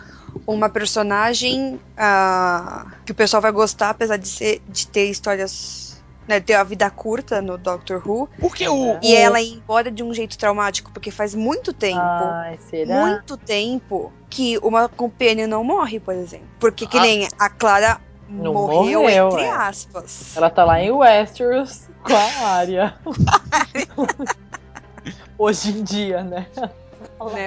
uma personagem ah, que o pessoal vai gostar, apesar de, ser, de ter histórias. Né, ter a vida curta no Doctor Who. Porque o. E o- ela ir embora de um jeito traumático, porque faz muito tempo. Ai, será? muito tempo que uma companion não morre, por exemplo. Porque que Ah. nem a Clara Não morreu, morreu, entre é. aspas. Ela tá lá em Westeros com a área. Hoje em dia, né? Né?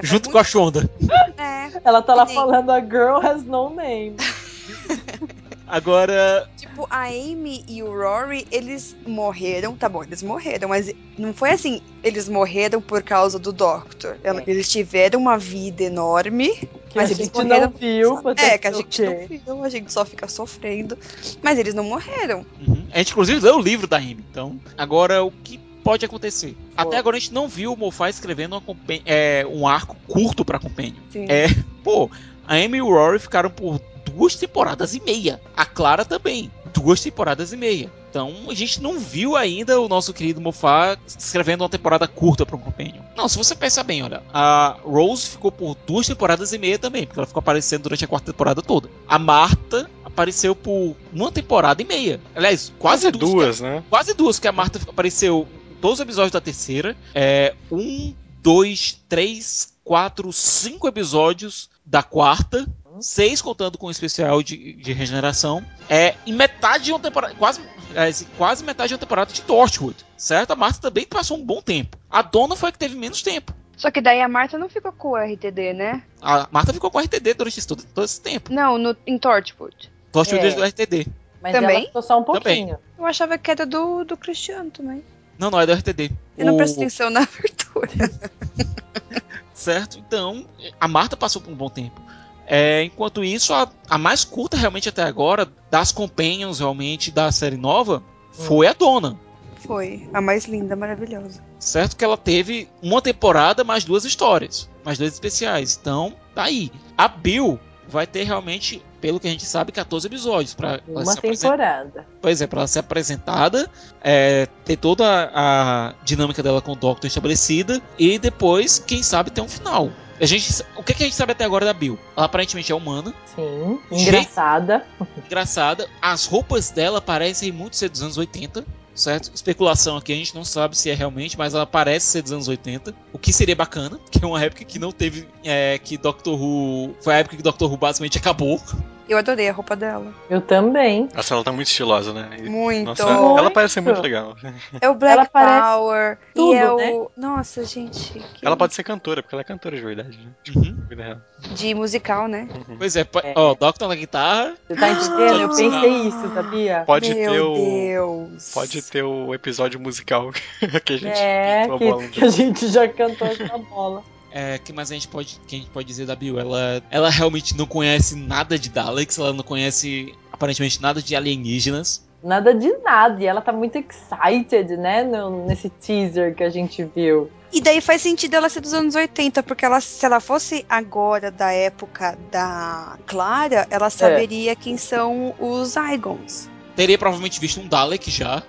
Junto muito- com a Shonda. É, Ela tá lá Nem. falando a girl has no name. Agora, tipo, a Amy e o Rory, eles morreram, tá bom, eles morreram, mas não foi assim, eles morreram por causa do Doctor. É. Eles tiveram uma vida enorme, Que Mas a eles gente morreram- não viu. é, tem que a o gente não viu, a gente só fica sofrendo. Mas eles não morreram. uhum, a gente inclusive leu o livro da Amy. Então, agora o que pode acontecer? Até agora a gente não viu o Moffat escrevendo é, um arco curto pra Companion. Sim. É, pô, a Amy e o Rory ficaram por duas temporadas e meia. A Clara também, duas temporadas e meia. Então a gente não viu ainda o nosso querido Moffat escrevendo uma temporada curta para um Companion. Não, se você pensar bem, olha, a Rose ficou por duas temporadas e meia também, porque ela ficou aparecendo durante a quarta temporada toda. A Marta apareceu por uma temporada e meia. Aliás, quase, Quase duas, né? Quase duas, que a Marta apareceu em todos os episódios da terceira. É, um, dois, três, quatro, cinco episódios da quarta. Seis contando com o especial de, de regeneração. É em metade de uma temporada. Quase, é, quase metade de uma temporada de Torchwood. Certo? A Marta também passou um bom tempo. A dona foi a que teve menos tempo. Só que daí a Marta não ficou com o RTD, né? A Marta ficou com o RTD durante esse- todo, todo esse tempo. Não, no, em Torchwood. Torchwood É. do RTD. Mas Também? ela ficou só um pouquinho. Eu achava que era do, do Cristiano também. Não, não, é do RTD. Eu não O- presto atenção na abertura. Certo? Então, a Marta passou por um bom tempo. É, enquanto isso, a, a mais curta realmente até agora, das companions realmente da série nova, foi a Dona. Foi. A mais linda, maravilhosa. Certo que ela teve uma temporada mais duas histórias, mais dois especiais. Então, tá aí. A Bill vai ter realmente, pelo que a gente sabe, 14 episódios para Uma temporada. Pois é, para ela ser apresentada, é, ter toda a, a dinâmica dela com o Doctor estabelecida e depois, quem sabe, ter um final. A gente, o que, que a gente sabe até agora da Bill? Ela aparentemente é humana, Sim. Engraçada. engraçada. As roupas dela parecem muito ser dos anos 80, certo? Especulação aqui, a gente não sabe se é realmente, mas ela parece ser dos anos 80. O que seria bacana, que é uma época que não teve. É, que Doctor Who. Foi a época que Doctor Who basicamente acabou. Eu adorei a roupa dela. Eu também. Nossa, ela tá muito estilosa, né? E- Muito. Nossa, Muito. ela parece ser muito legal. É o Black Ela Power. tudo, e é né? o. Nossa, gente. que- Ela pode ser cantora, porque ela é cantora de verdade, né? Uhum. De musical, né? Pois é, po- É. ó, Doctor na guitarra. Você tá entendendo? Eu pensei isso, sabia? Pode Meu ter o. Deus. Pode ter o episódio musical que a gente É, a que, que a gente já cantou essa bola. É, que mais a gente pode, que a gente pode dizer da Bill? Ela, ela realmente não conhece nada de Daleks, ela não conhece aparentemente nada de alienígenas. Nada de nada. E ela tá muito excited, né? no- nesse teaser que a gente viu. E daí faz sentido ela ser dos anos 80, porque ela, se ela fosse agora da época da Clara, ela saberia quem são os Zygons. Teria provavelmente visto um Dalek já.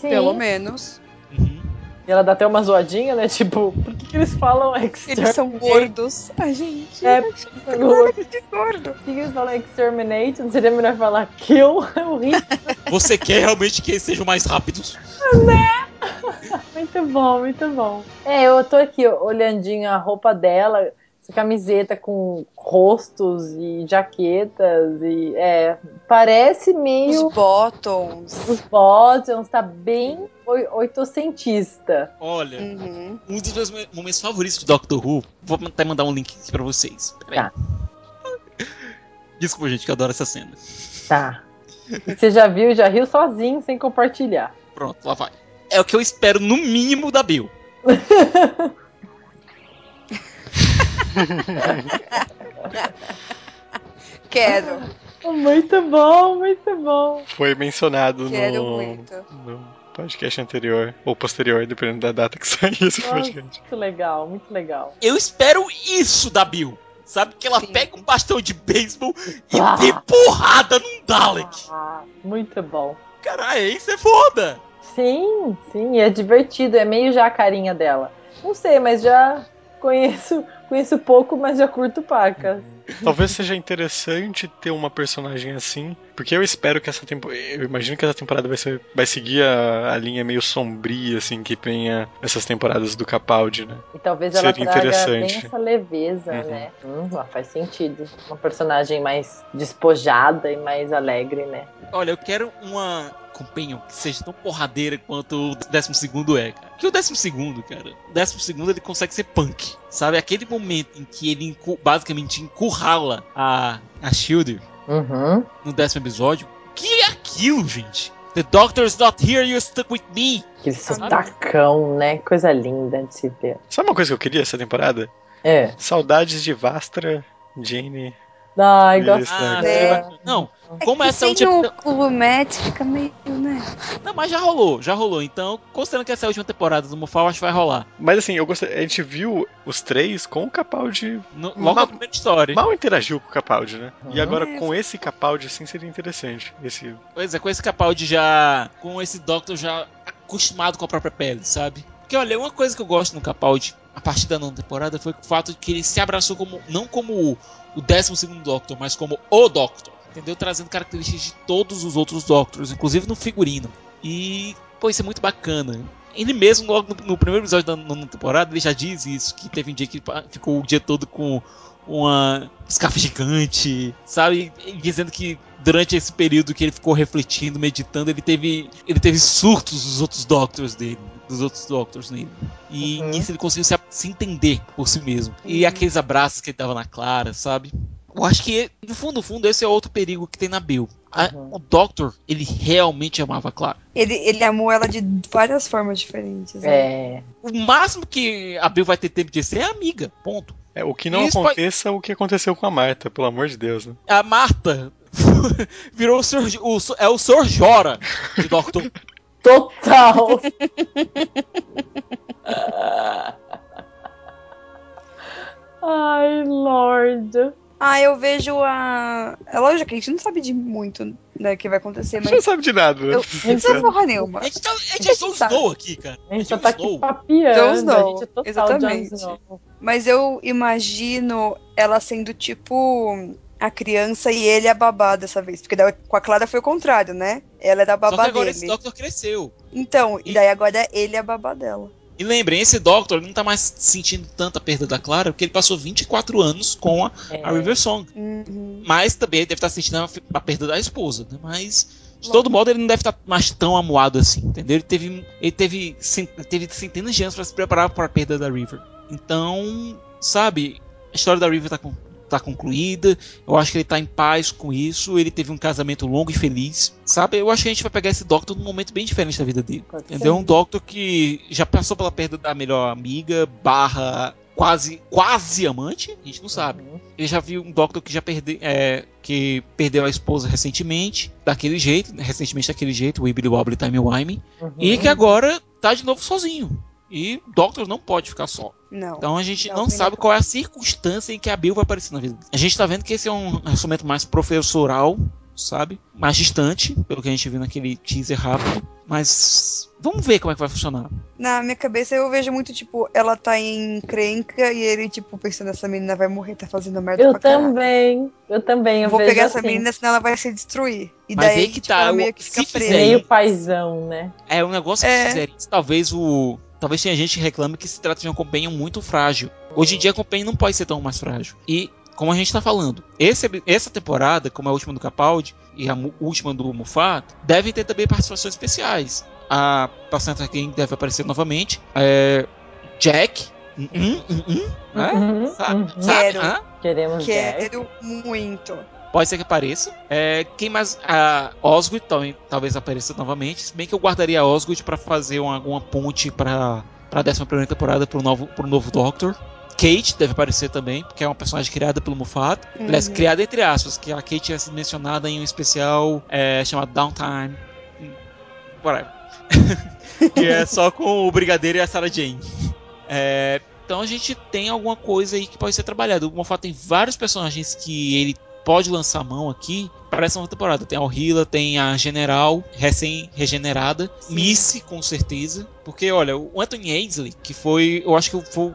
Sim. Pelo menos. E ela dá até uma zoadinha, né? Tipo, por que, que eles falam exterminate? Eles são gordos. Ai, gente. É, de gordo. Por que que eles falam exterminate? Não seria melhor falar kill? É horrível. Você quer realmente que eles sejam mais rápidos? Muito bom, muito bom. É, eu tô aqui olhandinho a roupa dela, essa camiseta com rostos e jaquetas e é, parece meio Os bottoms. os bottoms, tá bem oitocentista. Olha, Uhum. um dos meus me- momentos favoritos de Doctor Who, vou até mandar um link aqui pra vocês. Tá. Desculpa, gente, que eu adoro essa cena. Tá. Você já viu e já riu sozinho, sem compartilhar. Pronto, lá vai. É o que eu espero no mínimo da Bill. Quero. Muito bom, muito bom. Foi mencionado Quero no, muito. no podcast anterior, ou posterior, dependendo da data que sair esse Nossa, podcast. muito legal, muito legal. Eu espero isso da Bill. Sabe que ela Sim. pega um bastão de beisebol e Ah. dê porrada num Dalek. Ah, muito bom. Cara, isso é foda. Sim, sim, é divertido, é meio já a carinha dela. Não sei, mas já conheço, conheço pouco, mas já curto pacas. Talvez seja interessante ter uma personagem assim, porque eu espero que essa temporada. Eu imagino que essa temporada vai, ser, vai seguir a, a linha meio sombria, assim, que venha essas temporadas do Capaldi, né? E talvez ela Seria traga interessante. bem essa leveza, Uhum. né? Hum, ah, faz sentido. Uma personagem mais despojada e mais alegre, né? Olha, eu quero uma companion que seja tão porradeira quanto o décimo segundo é, cara. Que o décimo segundo, cara, o décimo segundo ele consegue ser punk, sabe? Aquele momento em que ele basicamente encurrala a, a Shield Uhum. no décimo episódio. Que é aquilo, gente? The doctor's not here, you stuck with me. Aquele sotacão, né? Coisa linda de se ver. Sabe uma coisa que eu queria essa temporada? É. Saudades de Vastra, Jane. Ai, gosto. Ah, É. Não, É como que essa é última. o, o Matt fica meio, né? Não, mas já rolou, já rolou. Então, considerando que essa é a última temporada do Mofal, acho que vai rolar. Mas assim, eu gostei, a gente viu os três com o Capaldi. No- logo Ma- na primeira história. Mal interagiu com o Capaldi, né? E agora É. com esse Capaldi, assim, seria interessante. Esse Pois é, com esse Capaldi já. Com esse Doctor já acostumado com a própria pele, sabe? Porque olha, uma coisa que eu gosto no Capaldi, a partir da nona temporada, foi o fato de que ele se abraçou como. Não como o, o 12 Doctor, mas como o Doctor. Entendeu? Trazendo características de todos os outros Doctors, inclusive no figurino. E, pô, isso é muito bacana. Ele mesmo, logo no, no primeiro episódio da nona temporada, ele já diz isso, que teve um dia que ficou o dia todo com uma escafa gigante, sabe? Dizendo que durante esse período que ele ficou refletindo, meditando, ele teve, ele teve surtos dos outros Doctors dele, dos outros Doctors nele. E Uhum. nisso ele conseguiu se, se entender por si mesmo. E aqueles abraços que ele dava na Clara, sabe? Eu acho que, no fundo, no fundo, esse é outro perigo que tem na Bill. A- Uhum. O Doctor, ele realmente amava a Clara. Ele, ele amou ela de várias formas diferentes. né? É. O máximo que a Bill vai ter tempo de ser é amiga, ponto. É, o que não Isso aconteça é o que aconteceu com a Marta, pelo amor de Deus, né? A Marta virou o, Sr. o é o Sr. Jora de Doctor. Total. Ai, Lord. Ah, eu vejo a. É lógico que a gente não sabe de muito, né, que vai acontecer, A gente mas. não sabe de nada, né? Eu não sei porra nenhuma. A gente, tá, a gente é Jon Snow aqui, cara. A gente só tá aqui papiando. Jon a Snow, gente é exatamente. Jon Snow. Mas eu imagino ela sendo tipo a criança e ele a babá dessa vez. Porque daí com a Clara foi o contrário, né? Ela era a Só que babá agora dele. esse Doctor cresceu. Então, e daí agora ele é a babá dela. E lembrem, esse Doctor não tá mais sentindo tanta perda da Clara, porque ele passou 24 anos com a, a River Song. Uhum. Mas também ele deve estar sentindo a, a perda da esposa, né? Mas, de todo modo, ele não deve estar mais tão amuado assim, entendeu? Ele teve, ele teve, teve centenas de anos para se preparar para a perda da River. Então, sabe, a história da River tá, com- tá concluída. Eu acho que ele tá em paz com isso. Ele teve um casamento longo e feliz. Sabe, eu acho que a gente vai pegar esse Doctor num momento bem diferente da vida dele. Pode Entendeu? ser. Um Doctor que já passou pela perda da melhor amiga, barra quase, quase amante, a gente não sabe. Uhum. Ele já viu um Doctor que já perde, é, que perdeu a esposa recentemente, daquele jeito, recentemente daquele jeito, o Wibbly Wobbly Time Wime, Uhum. e que agora tá de novo sozinho. E Doctor não pode ficar só. Não. Então a gente Não, não sabe não. qual é a circunstância em que a Bill vai aparecer na vida. A gente tá vendo que esse é um relacionamento mais professoral, sabe? Mais distante, pelo que a gente viu naquele teaser rápido. Mas vamos ver como é que vai funcionar. Na minha cabeça eu vejo muito, tipo, ela tá em crenca e ele, tipo, pensando, essa menina vai morrer, tá fazendo merda Eu pra caralho. também. Eu também. Eu Vou vejo pegar essa assim, menina, senão ela vai se destruir. E Mas daí, aí que tipo, tá, ela eu- meio que fica se presa. fizer Meio paizão, né? É um negócio que É. se fizer isso, talvez o. Talvez tenha gente que reclame que se trata de uma companion muito frágil. Hoje em dia a companion não pode ser tão mais frágil. E, como a gente tá falando, esse, essa temporada, como é a última do Capaldi e a última do Mufat, devem ter também participações especiais. A Placenta King deve aparecer novamente. É, Jack. Hum, hum, hum, hum, né? Uhum, Sabe? uhum. Quero. Queremos Jack. Quero muito. Pode ser que apareça. É, quem mais? A Osgood também, talvez apareça novamente. Se bem que eu guardaria a Osgood pra fazer uma, alguma ponte pra, pra 11 temporada pro novo, pro novo Doctor. Kate deve aparecer também, porque é uma personagem criada pelo Moffat. Aliás, Uhum. criada entre aspas, que a Kate tinha sido mencionada em um especial é, chamado Downtime. Whatever. que é só com o Brigadeiro e a Sarah Jane. É, então a gente tem alguma coisa aí que pode ser trabalhada. O Moffat tem vários personagens que ele pode lançar a mão aqui para essa nova temporada. Tem a Orhila, tem a General, recém-regenerada, Missy, com certeza. Porque, olha, o Anthony Ainsley, que foi, eu acho que foi...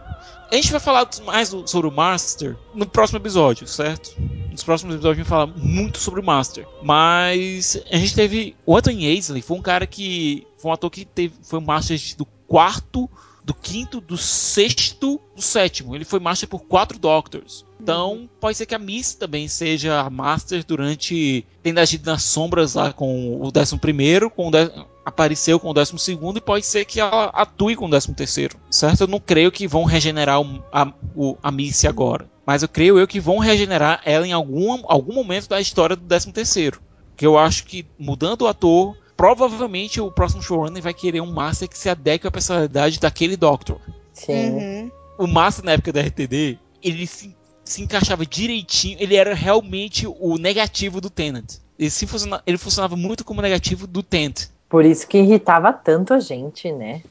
A gente vai falar mais sobre o Master no próximo episódio, certo? Nos próximos episódios a gente vai falar muito sobre o Master. Mas a gente teve... O Anthony Ainsley foi um cara que... Foi um ator que teve, foi o Master do quarto do quinto, do sexto, do sétimo. Ele foi Master por quatro Doctors. Então, pode ser que a Miss também seja a Master durante. Tendo agido nas sombras lá com o décimo primeiro, com o dé- apareceu com o décimo segundo, e pode ser que ela atue com o décimo terceiro. Certo? Eu não creio que vão regenerar o- a, o, a Missy agora. Mas eu creio eu que vão regenerar ela em algum, algum momento da história do décimo terceiro. Que eu acho que mudando o ator, provavelmente o próximo showrunner vai querer um Master que se adeque à personalidade daquele Doctor. Sim. Uhum. O Master na época da RTD, ele se, se encaixava direitinho, ele era realmente o negativo do Tenant. Ele, funciona- ele funcionava muito como negativo do Tent. Por isso que irritava tanto a gente, né?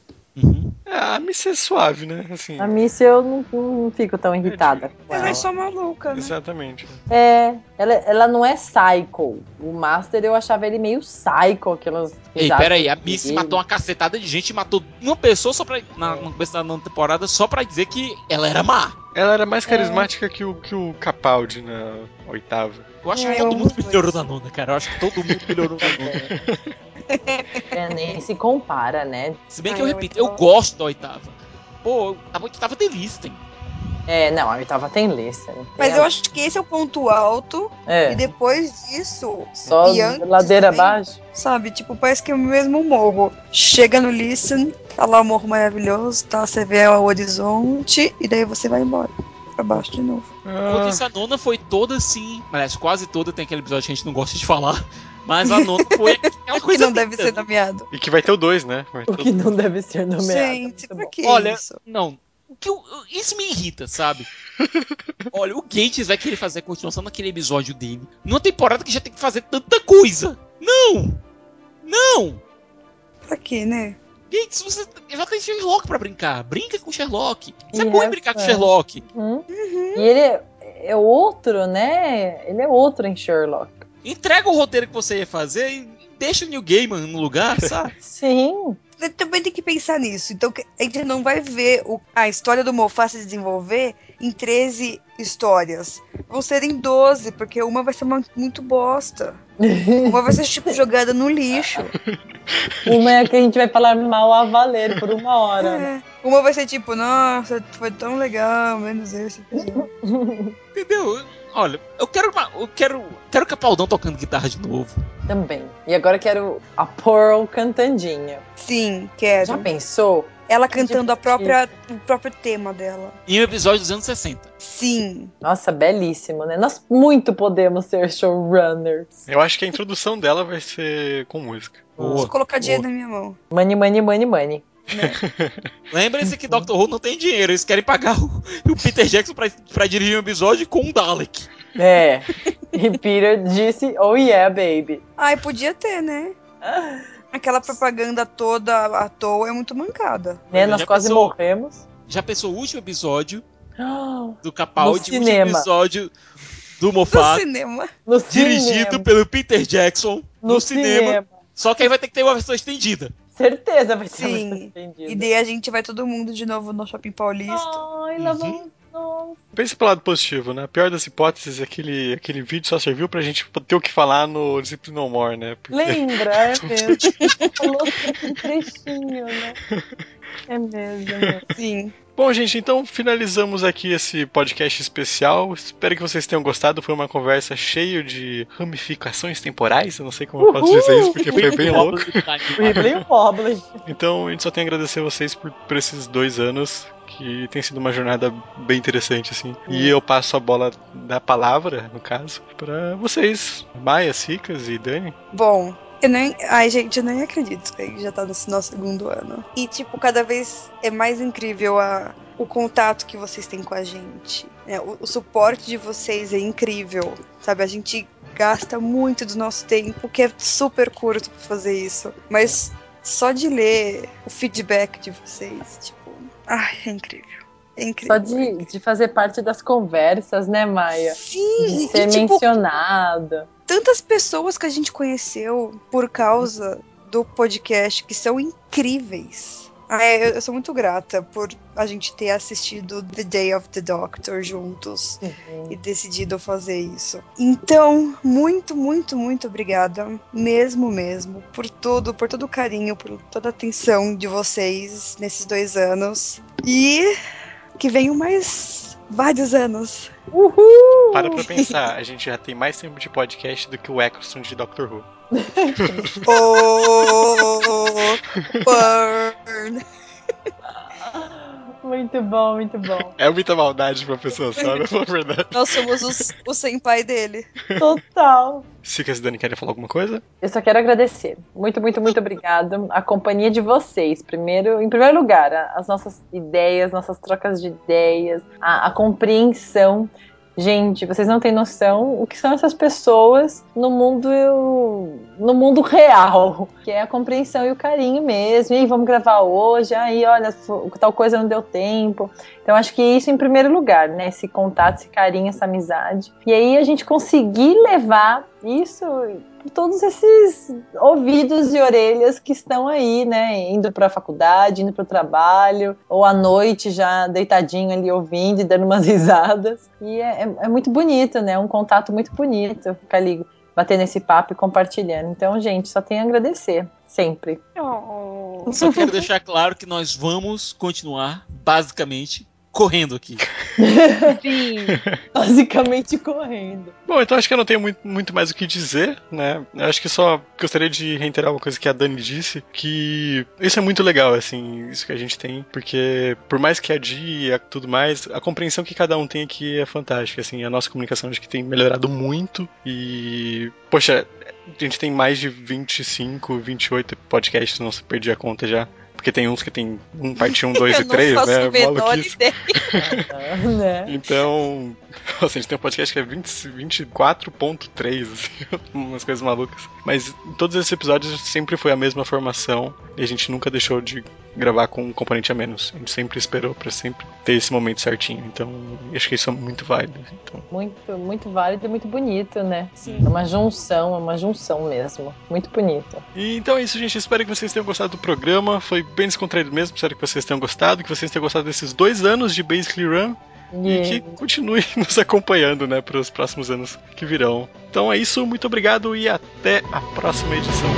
Uhum. É, a Miss é suave, né? Assim, A Missy eu não, não fico tão irritada com Ela ela. é só maluca, né? exatamente. É, ela, ela não é psycho. O Master eu achava ele meio psycho, aquelas. Ei, risadas pera aí, a dele. Miss matou uma cacetada de gente, matou uma pessoa só pra. Na, no começo da nona temporada, só pra dizer que ela era má. Ela era mais carismática que, o, que o Capaldi na oitava. Eu acho É, que todo eu mundo melhorou na nona, cara. Eu acho que todo mundo melhorou na nona. É, nem se compara, né? Se bem que Ai, eu repito, eu gosto da oitava. Pô, a oitava delícia, tem. É, não, a oitava tem tem Mas eu acho que esse é o ponto alto. É, E depois disso, só e antes ladeira também, abaixo. sabe? Tipo, parece que é o mesmo morro. Chega no Listen, tá lá o morro maravilhoso, tá? Você vê o horizonte e daí você vai embora. Pra baixo de novo. Ah, isso, a nona foi toda assim. Aliás, quase toda tem aquele episódio que a gente não gosta de falar. Mas a nona foi aquela que coisa não deve ser nomeado. E que vai ter o 2, né? Vai ter O que não deve ser nomeado. Gente, pra que Olha, isso? não. Que eu- isso me irrita, sabe? Olha, o Gates vai querer fazer a continuação daquele episódio dele. Numa temporada que já tem que fazer tanta coisa. Não! Não! Pra quê, né? Gates, você já tem Sherlock pra brincar. Brinca com Sherlock. Você é E bom em essa- brincar com Sherlock. Hum? E ele é, é outro, né? Ele é outro em Sherlock. Entrega o roteiro que você ia fazer e deixa o New Gaiman no lugar, sabe? Sim. Você também tem que pensar nisso. Então que- a gente não vai ver o- a história do Moffat se desenvolver em 13 histórias. Vão ser em 12, porque uma vai ser uma- muito bosta. Uma vai ser tipo jogada no lixo. Uma é que a gente vai falar mal a valer por uma hora. É. Uma vai ser tipo, nossa, foi tão legal, menos esse. episódio." Olha, eu quero uma, eu quero, quero Capaldão tocando guitarra de novo. Também. E agora eu quero a Pearl cantandinha. Sim, quero. Já pensou? Ela cantando a própria, o próprio tema dela. Em um episódio dos anos 60. Sim. Nossa, belíssimo, né? Nós muito podemos ser showrunners. Eu acho que a introdução dela vai ser com música. Vou colocar dinheiro na minha mão. Money, money, money, money. Lembre-se que Doctor Who não tem dinheiro, eles querem pagar o, o Peter Jackson pra, pra dirigir um episódio com um Dalek. É. E Peter disse, oh yeah, baby. Ai, podia ter, né? Aquela propaganda toda à toa é muito mancada. Né? Já Nós quase pensou? morremos. Já pensou o último episódio do Capaldi, o último cinema. episódio do No Moffat, cinema. dirigido cinema. pelo Peter Jackson, no, No cinema. cinema. Só que aí vai ter que ter uma versão estendida. Certeza vai ser Sim. muito. E daí a gente vai todo mundo de novo no Shopping Paulista. Ai, lá Uhum. vamos. Pense pelo lado positivo, né? A pior das hipóteses, aquele, aquele vídeo só serviu pra gente ter o que falar no Discipline No More, né? Porque Lembra, é mesmo. A gente falou um trechinho, né? É mesmo, é mesmo. Sim. Bom, gente, então finalizamos aqui esse podcast especial. Espero que vocês tenham gostado. Foi uma conversa cheia de ramificações temporais. Eu não sei como eu posso dizer isso, porque foi bem louco. Então, a gente só tem a agradecer a vocês por, por esses dois anos, que tem sido uma jornada bem interessante, assim. E eu passo a bola da palavra, no caso, pra vocês, Maia, Cicas e Dani. Bom, eu nem. Ai, gente, eu nem acredito que já tá nesse nosso segundo ano. E, tipo, cada vez é mais incrível a, o contato que vocês têm com a gente. né? O, o suporte de vocês é incrível. Sabe? A gente gasta muito do nosso tempo, que é super curto pra fazer isso. Mas só de ler o feedback de vocês, tipo. Ai, é incrível. É incrível. Só de, de fazer parte das conversas, né, Maia? Sim, De e, ser tipo, mencionada. tantas pessoas que a gente conheceu por causa do podcast que são incríveis. Ah, eu, eu sou muito grata por a gente ter assistido The Day of the Doctor juntos e decidido fazer isso. Então, muito, muito, muito obrigada, mesmo, mesmo, por tudo, por todo o carinho, por toda a atenção de vocês nesses dois anos. E que venham mais vários anos. Uhul! Para pra pensar, a gente já tem mais tempo de podcast do que o Eccleston de Doctor Who. Oh, burn. Muito bom, muito bom. É muita maldade pra pessoa só, não é verdade. Nós somos os, o senpai dele. Total. Cicas e Dani querem falar alguma coisa? Eu só quero agradecer. Muito, muito, muito obrigada. A companhia de vocês. Primeiro, em primeiro lugar, as nossas ideias, nossas trocas de ideias, a, a compreensão. Gente, vocês não têm noção o que são essas pessoas no mundo no mundo real, que é a compreensão e o carinho mesmo. E vamos gravar hoje. Aí, olha, tal coisa não deu tempo. Então, acho que isso em primeiro lugar, né? Esse contato, esse carinho, essa amizade. E aí, a gente conseguir levar isso por todos esses ouvidos e orelhas que estão aí, né? Indo para a faculdade, indo para o trabalho, ou à noite já deitadinho ali ouvindo e dando umas risadas. E é, é- é muito bonito, né? Um contato muito bonito ficar ali batendo esse papo e compartilhando. Então, gente, só tenho a agradecer. Sempre. Só quero deixar claro que nós vamos continuar, basicamente, correndo aqui. Sim, basicamente correndo. Bom, então acho que eu não tenho muito, muito mais o que dizer, né? Eu acho que só gostaria de reiterar uma coisa que a Dani disse, que isso é muito legal, assim, isso que a gente tem, porque por mais que adie e tudo mais, a compreensão que cada um tem aqui é fantástica, assim, a nossa comunicação acho que tem melhorado muito e, poxa, a gente tem mais de 25, 28 podcasts, não se perdi a conta já. Porque tem uns que tem um parte 1, 2 Eu e não 3, faço né? menor Maluquice. ideia. né? Então, nossa, a gente tem um podcast que é 20 24.3, assim, umas coisas malucas. Mas em todos esses episódios sempre foi a mesma formação e a gente nunca deixou de gravar com um componente a menos. A gente sempre esperou pra sempre ter esse momento certinho. Então, acho que isso é muito válido. Então, Muito, muito válido e muito bonito, né? É uma junção, é uma junção mesmo. Muito bonito. E então é isso, gente. Espero que vocês tenham gostado do programa. Foi bem descontraído mesmo. Espero que vocês tenham gostado. Que vocês tenham gostado desses dois anos de Basically Run. E que continue nos acompanhando, né, para os próximos anos que virão. Então é isso. Muito obrigado e até a próxima edição.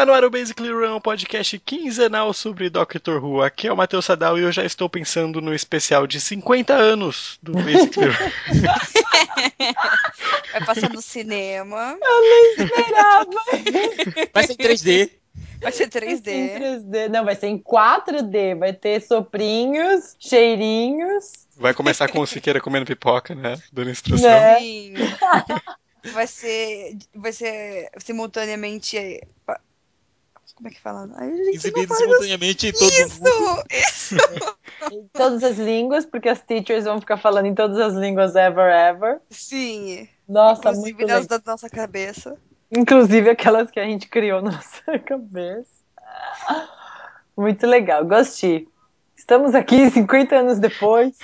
Está no ar o Basically Run, um podcast quinzenal sobre Doctor Who. Aqui é o Matheus Sadal e eu já estou pensando no especial de 50 anos do Basically Run. Vai passar no cinema. Esperava. Vai ser em 3D. Vai ser Vai ser em 3D. 3D. Não, vai ser em 4D. Vai ter soprinhos, cheirinhos. Vai começar com o Siqueira comendo pipoca, né? Dando instrução. Né? Sim. Vai ser. Vai ser simultaneamente. Como é que fala? Exibido simultaneamente em todo mundo. isso! Isso! Em todas as línguas, porque as teachers vão ficar falando em todas as línguas ever, ever. Sim. Nossa, Inclusive muito nas da nossa cabeça. Inclusive aquelas que a gente criou na nossa cabeça. Muito legal, gostei. Estamos aqui 50 anos depois.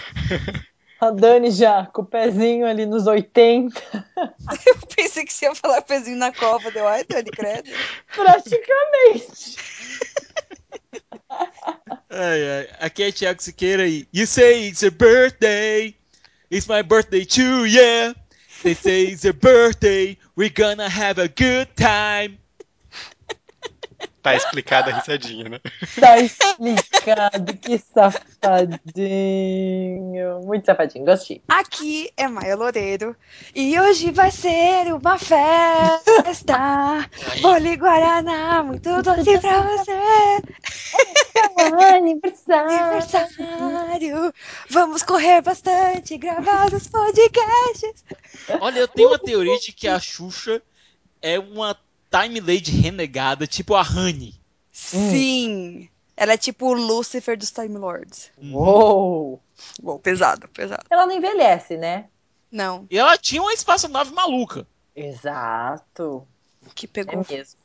A Dani já com o pezinho ali nos 80, Eu pensei que você ia falar pezinho na cova. Deu, ai, Dani, credo. praticamente. Ai, ai. Aqui é Thiago Siqueira e You say it's your birthday. It's my birthday too, yeah. They say it's your birthday. We're gonna have a good time. Tá explicada a risadinha, né? Tá explicado, que safadinho. Muito safadinho, gostei. Aqui é Maia Loureiro e hoje vai ser uma festa. Bole Guaraná, muito doce pra você. Aniversário. Aniversário. Vamos correr bastante, gravar os podcasts. Olha, eu tenho uma teoria de que a Xuxa é uma Time Lady renegada, tipo a Honey. Sim. Ela é tipo o Lucifer dos Time Lords. Uou. Uou, pesado, pesado. Ela não envelhece, né? Não, E ela tinha uma espaçonave maluca. Exato. que É pegou. mesmo.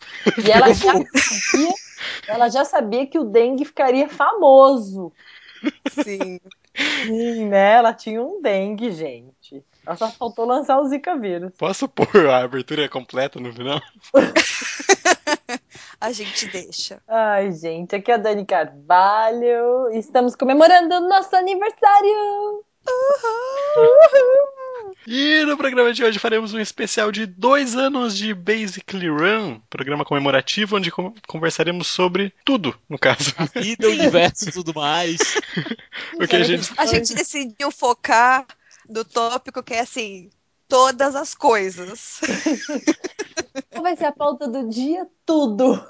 E ela já sabia, ela já sabia que o dengue ficaria famoso. Sim. Sim, né? Ela tinha um dengue, gente. Ela só faltou lançar o Zika vírus. Posso pôr a abertura completa no final? A gente deixa. Ai, gente, aqui é a Dani Carvalho. Estamos comemorando o nosso aniversário. E no programa de hoje faremos um especial de dois anos de Basically Run, programa comemorativo onde con- conversaremos sobre tudo, no caso. A vida, o universo e tudo mais. Porque a gente A gente decidiu focar no tópico que é assim, todas as coisas. Qual vai ser a pauta do dia? Tudo.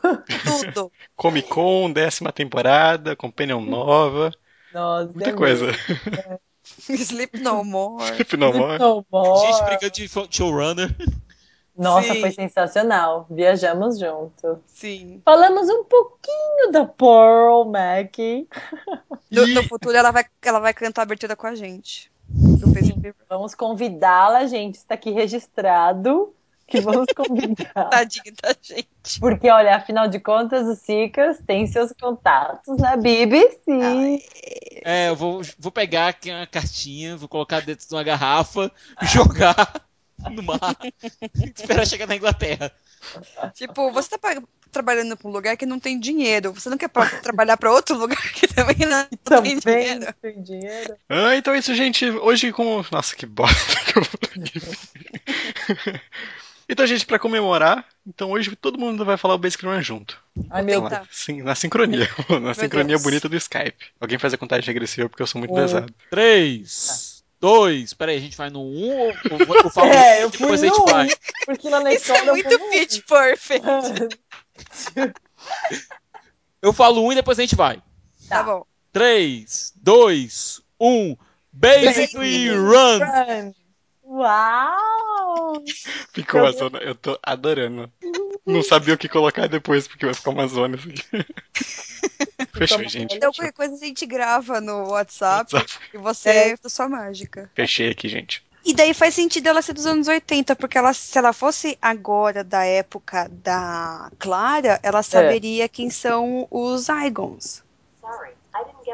Tudo. Comic Con, décima temporada, Companion nova, Nossa, muita é coisa. mesmo. Sleep no more. Final more. No more. Gente brigando de showrunner. Nossa, Sim. foi sensacional. Viajamos junto. Sim. Falamos um pouquinho da Pearl Mac. No, E- no futuro ela vai, ela vai cantar a abertura com a gente. Do. Vamos convidá-la, gente. Está aqui registrado que vamos convidar. Tadinho da gente. Porque, olha, afinal de contas, o Sicas tem seus contatos na BBC. É, eu vou, vou pegar aqui uma cartinha, vou colocar dentro de uma garrafa, jogar no mar, esperar chegar na Inglaterra. Tipo, você tá trabalhando pra um lugar que não tem dinheiro. Você não quer trabalhar pra outro lugar que também não, não tem Também dinheiro. não tem dinheiro. Ah, então é isso, gente. Hoje com. Nossa, que bosta que eu. Então, gente, pra comemorar, então hoje todo mundo vai falar o Basic Run junto. Ai, meu Vou Deus. Sim, na sincronia. Na sincronia Deus. bonita do Skype. Alguém faz a contagem regressiva porque eu sou muito Um. pesado. 3, 2, peraí, a gente vai no 1 ou vou- eu falo É, um, eu fui depois a gente no vai? um, porque lá na Isso é muito no pitch perfect. Um. Eu falo 1 e depois a gente vai. Tá bom. 3, 2, 1. Basically run! Run. Uau! Ficou Meu a zona. Eu tô adorando. Não sabia o que colocar depois, porque vai ficar uma zona isso aqui. Fechou, gente. Então, qualquer coisa a gente grava no WhatsApp WhatsApp. e você É. da sua mágica. Fechei aqui, gente. E daí faz sentido ela ser dos anos 80, porque ela, se ela fosse agora da época da Clara, ela saberia quem são os Zygons.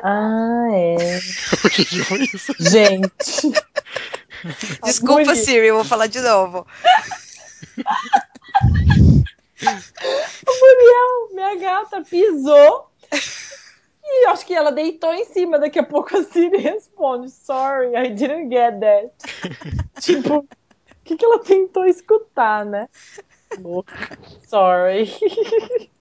Ah, é. Gente. Desculpa, Bonito. Siri, eu vou falar de novo. O Muriel, minha gata, pisou. E acho que ela deitou em cima. Daqui a pouco a Siri responde: Sorry, I didn't get that. tipo, o que, que ela tentou escutar, né? Sorry.